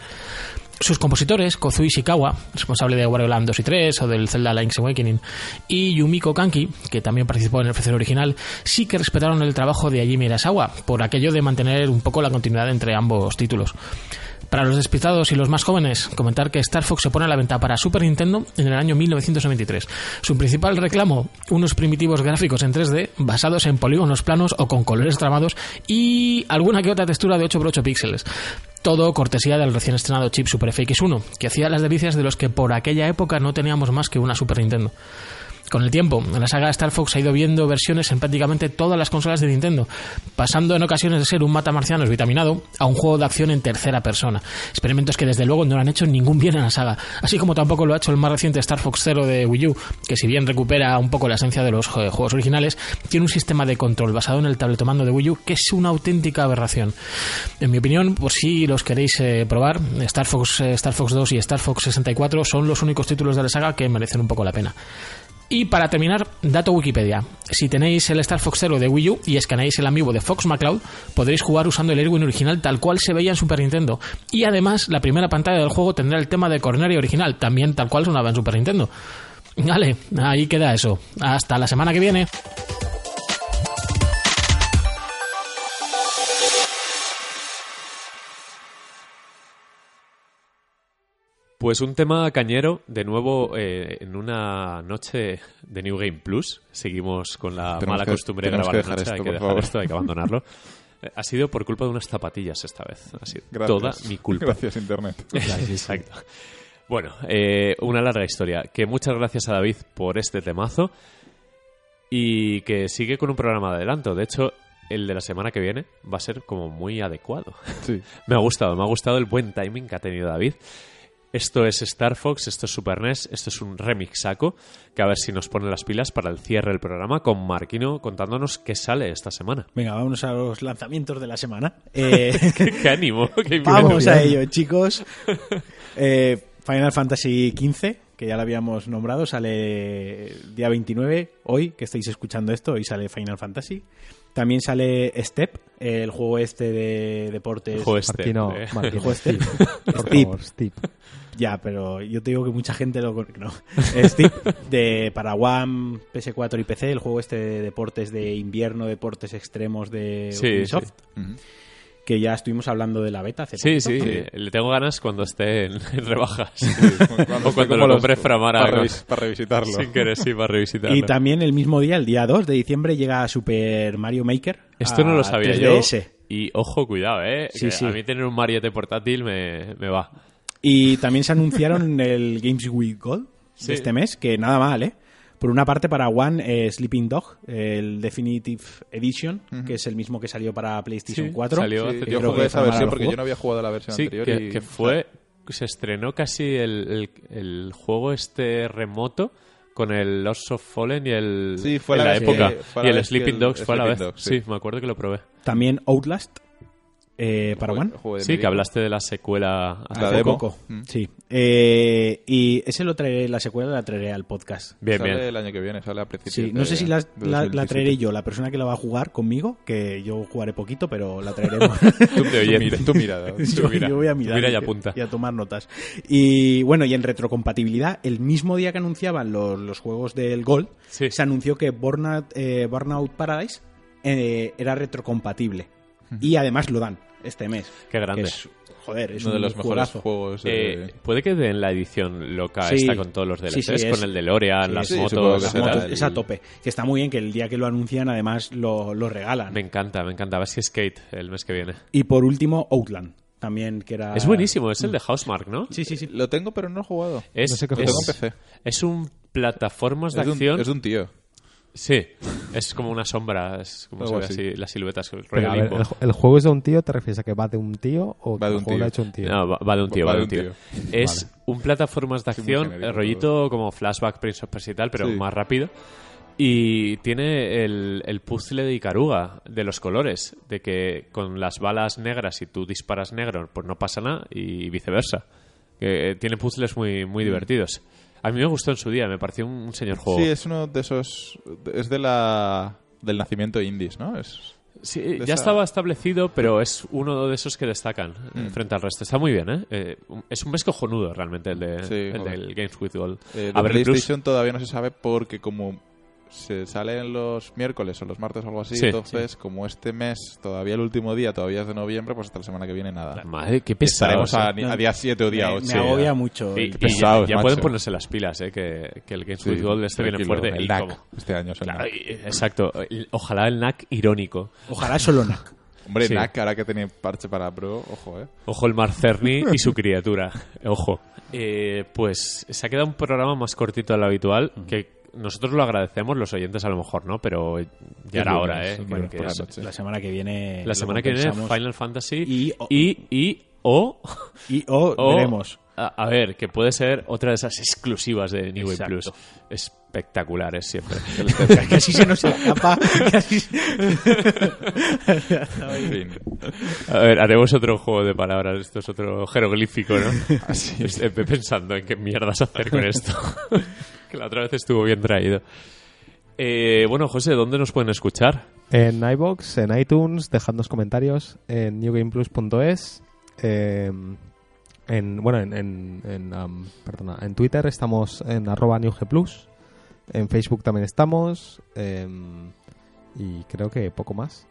Sus compositores, Kozui Ishikawa, responsable de Wario Land 2 y 3 o del Zelda Link's Awakening, y Yumiko Kanki, que también participó en el FC original, sí que respetaron el trabajo de Hajime Irasawa, por aquello de mantener un poco la continuidad entre ambos títulos. Para los despistados y los más jóvenes, comentar que Star Fox se pone a la venta para Super Nintendo en el año 1993. Su principal reclamo, unos primitivos gráficos en 3D basados en polígonos planos o con colores tramados y alguna que otra textura de 8x8 píxeles. Todo cortesía del recién estrenado chip Super FX1, que hacía las delicias de los que por aquella época no teníamos más que una Super Nintendo. Con el tiempo, la saga Star Fox ha ido viendo versiones en prácticamente todas las consolas de Nintendo, pasando en ocasiones de ser un matamarcianos vitaminado a un juego de acción en tercera persona. Experimentos que desde luego no han hecho ningún bien a la saga, así como tampoco lo ha hecho el más reciente Star Fox Zero de Wii U, que si bien recupera un poco la esencia de los juegos originales, tiene un sistema de control basado en el tabletomando de Wii U que es una auténtica aberración. En mi opinión, por si los queréis eh, probar, Star Fox, eh, Star Fox 2 y Star Fox 64 son los únicos títulos de la saga que merecen un poco la pena. Y para terminar, dato Wikipedia. Si tenéis el Star Fox Zero de Wii U y escaneáis el amiibo de Fox McCloud, podréis jugar usando el Airwin original tal cual se veía en Super Nintendo. Y además, la primera pantalla del juego tendrá el tema de Corneria original, también tal cual sonaba en Super Nintendo. Vale, ahí queda eso. Hasta la semana que viene. Pues un tema cañero, de nuevo, eh, en una noche de New Game Plus. Seguimos con la Tenemos mala que- costumbre de grabar de noche. esto, hay que dejar favor. esto, hay que abandonarlo. Ha sido por culpa de unas zapatillas esta vez. Ha sido Gracias. toda mi culpa. Gracias, Internet. Exacto. Bueno, eh, una larga historia. Que muchas gracias a David por este temazo y que sigue con un programa de adelanto. De hecho, el de la semana que viene va a ser como muy adecuado. Sí. Me ha gustado, me ha gustado el buen timing que ha tenido David. Esto es Star Fox, esto es Super NES, esto es un remixaco que a ver si nos pone las pilas para el cierre del programa con Marquino contándonos qué sale esta semana. Venga, vámonos a los lanzamientos de la semana. Eh, ¡Qué ánimo! ¡Qué vamos a ello, chicos. Eh, Final Fantasy XV, que ya lo habíamos nombrado, sale día 29, hoy, que estáis escuchando esto, hoy sale Final Fantasy. También sale Step, el juego este de deportes. Ojo este, Marquino, eh. Marquino, Ojo. Steve, por favor, Steve. Ya, pero yo te digo que mucha gente lo con- no. Steve de para One, PS4 y PC, el juego este de deportes de invierno, deportes extremos de Sí, Ubisoft, sí. Que ya estuvimos hablando de la beta hace Sí, poquito. sí, le tengo ganas cuando esté en, en rebajas. Cuando o cuando lo los- compre Framara para, revis- para revisitarlo. sin querer, sí, para revisitarlo. Y también el mismo día, el día 2 de diciembre, llega Super Mario Maker. Esto no a lo sabía 3DS. yo. Y ojo, cuidado, ¿eh? Sí, que sí. A mí tener un Mariette portátil me, me va. Y también se anunciaron el Games Week Gold Sí. de este mes, que nada mal, ¿eh? Por una parte para One, eh, Sleeping Dog, el Definitive Edition, que es el mismo que salió para PlayStation Sí, 4. salió Sí, hace yo jugué esa versión porque jugó. yo no había jugado la versión Sí, anterior. que, y- que fue... Se estrenó casi el, el, el juego este remoto con el Lost of Fallen y el... Sí, fue en la la vez que- época. fue la y el Sleeping el Dogs fue a la vez. Sleeping Dogs, sí. sí. me acuerdo que lo probé. También Outlast, Eh, ¿Para One? Juego de Sí, que hablaste de la secuela. La Hace demo. poco. Mm. Sí. Eh, y ese lo traeré, la secuela la traeré al podcast. Bien, sale bien. el año que viene, sale a principios Sí, no de- sé si la, de la- la 2017. traeré yo, la persona que la va a jugar conmigo, que yo jugaré poquito, pero la traeremos. Tú tu mirada. yo, mira, yo voy a tú mirar mira y y, apunta. y a tomar notas. Y bueno, y en retrocompatibilidad, el mismo día que anunciaban los, los juegos del Gold, Sí. se anunció que Burnout, eh, Burnout Paradise eh, era retrocompatible. Y además lo dan este mes. Qué grande. Que es, joder, es Uno de un los mejores juegazo. juegos. de- Eh, puede que den la edición loca Sí. esta con todos los DLCs, Sí, sí, es- con el DeLorean, sí, las motos. que Las motos, el- es a tope. Que está muy bien que el día que lo anuncian, además lo, lo regalan. Me encanta, me encanta. Si es Skate el mes que viene. Y por último, Outland. También que era. Es buenísimo, es el de Housemark, ¿no? Sí, sí, sí. Lo tengo, pero no he jugado. Es, No sé qué Lo es, tengo en PC. es un plataformas de Es de, un, acción. es de un tío. Sí, es como una sombra, es como se ve así. las siluetas, el rollo Pero, a ver, limbo. el, ju- el juego es de un tío, ¿te refieres a que va de un tío o Va que de el un juego lo tío. ha hecho un tío? No, va, va de un tío, va, de un tío. Es Vale. un plataformas de acción, genérico rollito como flashback, Prince of Persia y tal, pero Sí. más rápido. Y tiene el, el puzzle de Icaruga, de los colores, de que con las balas negras, si tú disparas negro, pues no pasa nada, y viceversa. Que eh, tiene puzzles muy, Mm. muy divertidos. A mí me gustó en su día, me pareció un, un señor juego. Sí, es uno de esos. Es de la. Del nacimiento indies, ¿no? Es, Sí, ya esa- estaba establecido, pero es uno de esos que destacan eh, Mm. frente al resto. Está muy bien, ¿eh? Eh, es un mes cojonudo realmente el, de, Sí, el del Games with Gold. Eh, A ver, plus- todavía no se sabe porque como se salen los miércoles o los martes o algo así, Sí, entonces como este mes todavía el último día todavía es de noviembre, pues hasta la semana que viene nada. Madre, qué Estaremos pesados. a, día 7 o día me, 8. me agobia mucho. Y, y pesados, ya, ya macho. pueden ponerse las pilas, ¿eh? Que, que el Games with Gold este viene fuerte. El y NAC, como- este año es el Claro, NAC. y- exacto. Ojalá el NAC irónico. Ojalá solo NAC. Hombre, Sí. NAC, ahora que tiene parche para Pro, ojo, eh. Ojo el Marcerni y su criatura. Ojo. Eh, pues se ha quedado un programa más cortito de lo habitual, que nosotros lo agradecemos, los oyentes a lo mejor, ¿no? Pero ya era lunes, hora, ¿eh? es Que- lunes que por la semana que viene. la semana que viene. Final Fantasy Y- y, y o, Y o o- veremos. A, a ver, que puede ser otra de esas exclusivas de New Exacto. Plus. Espectaculares siempre. Casi se nos escapa. Casi... En fin. A ver, haremos otro juego de palabras. Esto es otro jeroglífico, ¿no? Así es. Estoy pensando en qué mierdas hacer con esto. Que la otra vez estuvo bien traído. Eh, bueno, José, ¿dónde nos pueden escuchar? En iBox, en iTunes, dejadnos comentarios en newgameplus.es. eh, en, bueno, en, en, en, um, perdona, en Twitter estamos en arroba newgplus. En Facebook también estamos. eh, y creo que poco más.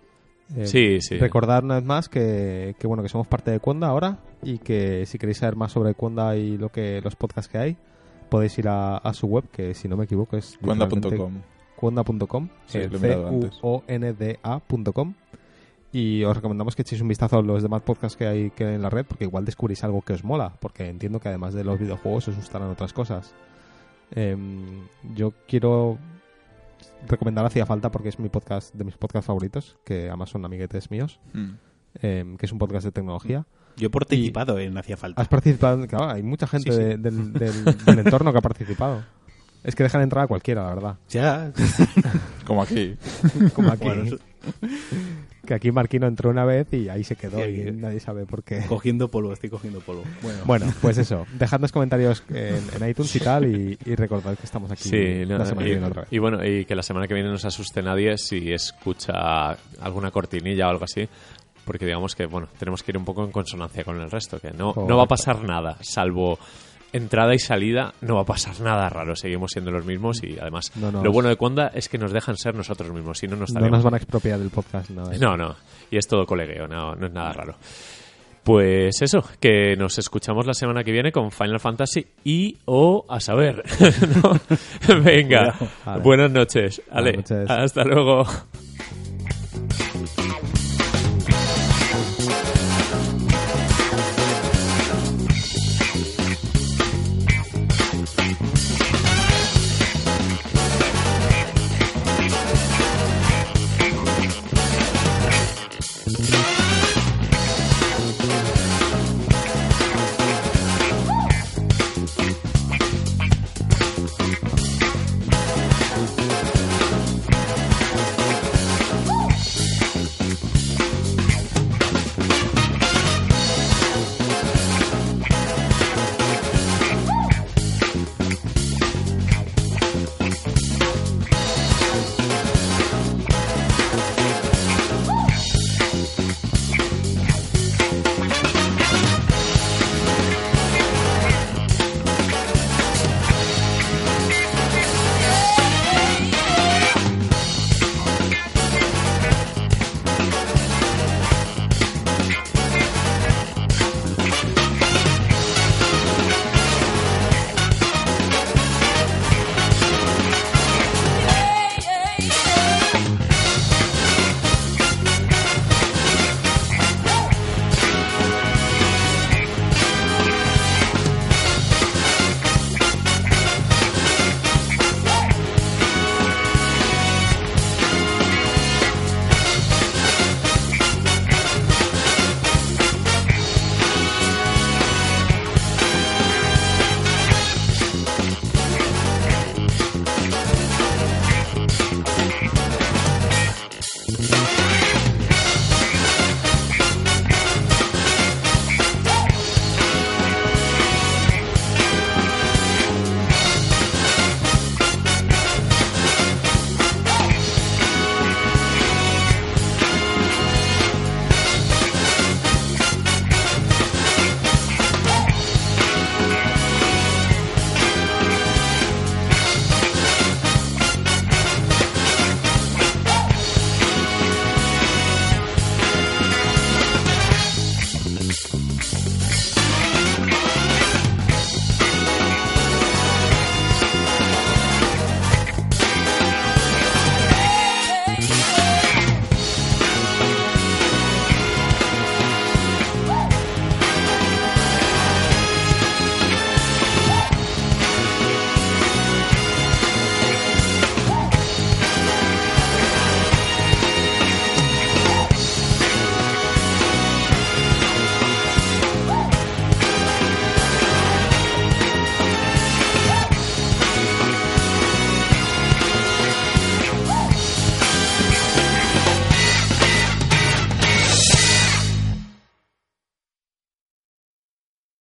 Eh, Sí, sí. Recordar una vez más que, que, bueno que somos parte de Cuonda ahora y que si queréis saber más sobre Cuonda y lo que los podcasts que hay podéis ir a, a su web que si no me equivoco es literalmente Cuenda.com. cuonda.com Sí, eh, y os recomendamos que echéis un vistazo a los demás podcasts que hay que hay en la red porque igual descubrís algo que os mola porque entiendo que además de los videojuegos os gustarán otras cosas. Em, yo quiero recomendar Hacía Falta porque es mi podcast de mis podcasts favoritos que además son amiguetes míos Mm. em, que es un podcast de tecnología Yo he participado en Hacía Falta. has participado claro hay mucha gente Sí, sí. de- del, del- del entorno que ha participado es que dejan entrar a cualquiera la verdad Ya. Como aquí. como aquí Bueno, que aquí Marquino entró una vez y ahí se quedó Sí, y nadie sabe por qué. cogiendo polvo, estoy cogiendo polvo. Bueno. Bueno, pues eso. Dejadnos comentarios en, en iTunes y tal y, y recordad que estamos aquí Sí, no, la semana y, que viene otra vez. y bueno, y que la semana que viene no se asuste nadie si escucha alguna cortinilla o algo así, porque digamos que, bueno, tenemos que ir un poco en consonancia con el resto, que no, no va a pasar nada, salvo entrada y salida, no va a pasar nada raro, seguimos siendo los mismos y además No nos- lo bueno de Conda es que nos dejan ser nosotros mismos, si no, no No nos van a expropiar del podcast nada. eso. No, no, y es todo colegueo, no, no es nada raro. Pues eso, que nos escuchamos la semana que viene con Final Fantasy y o a saber. Venga, Vale. buenas noches. Ale, Buenas noches. hasta luego.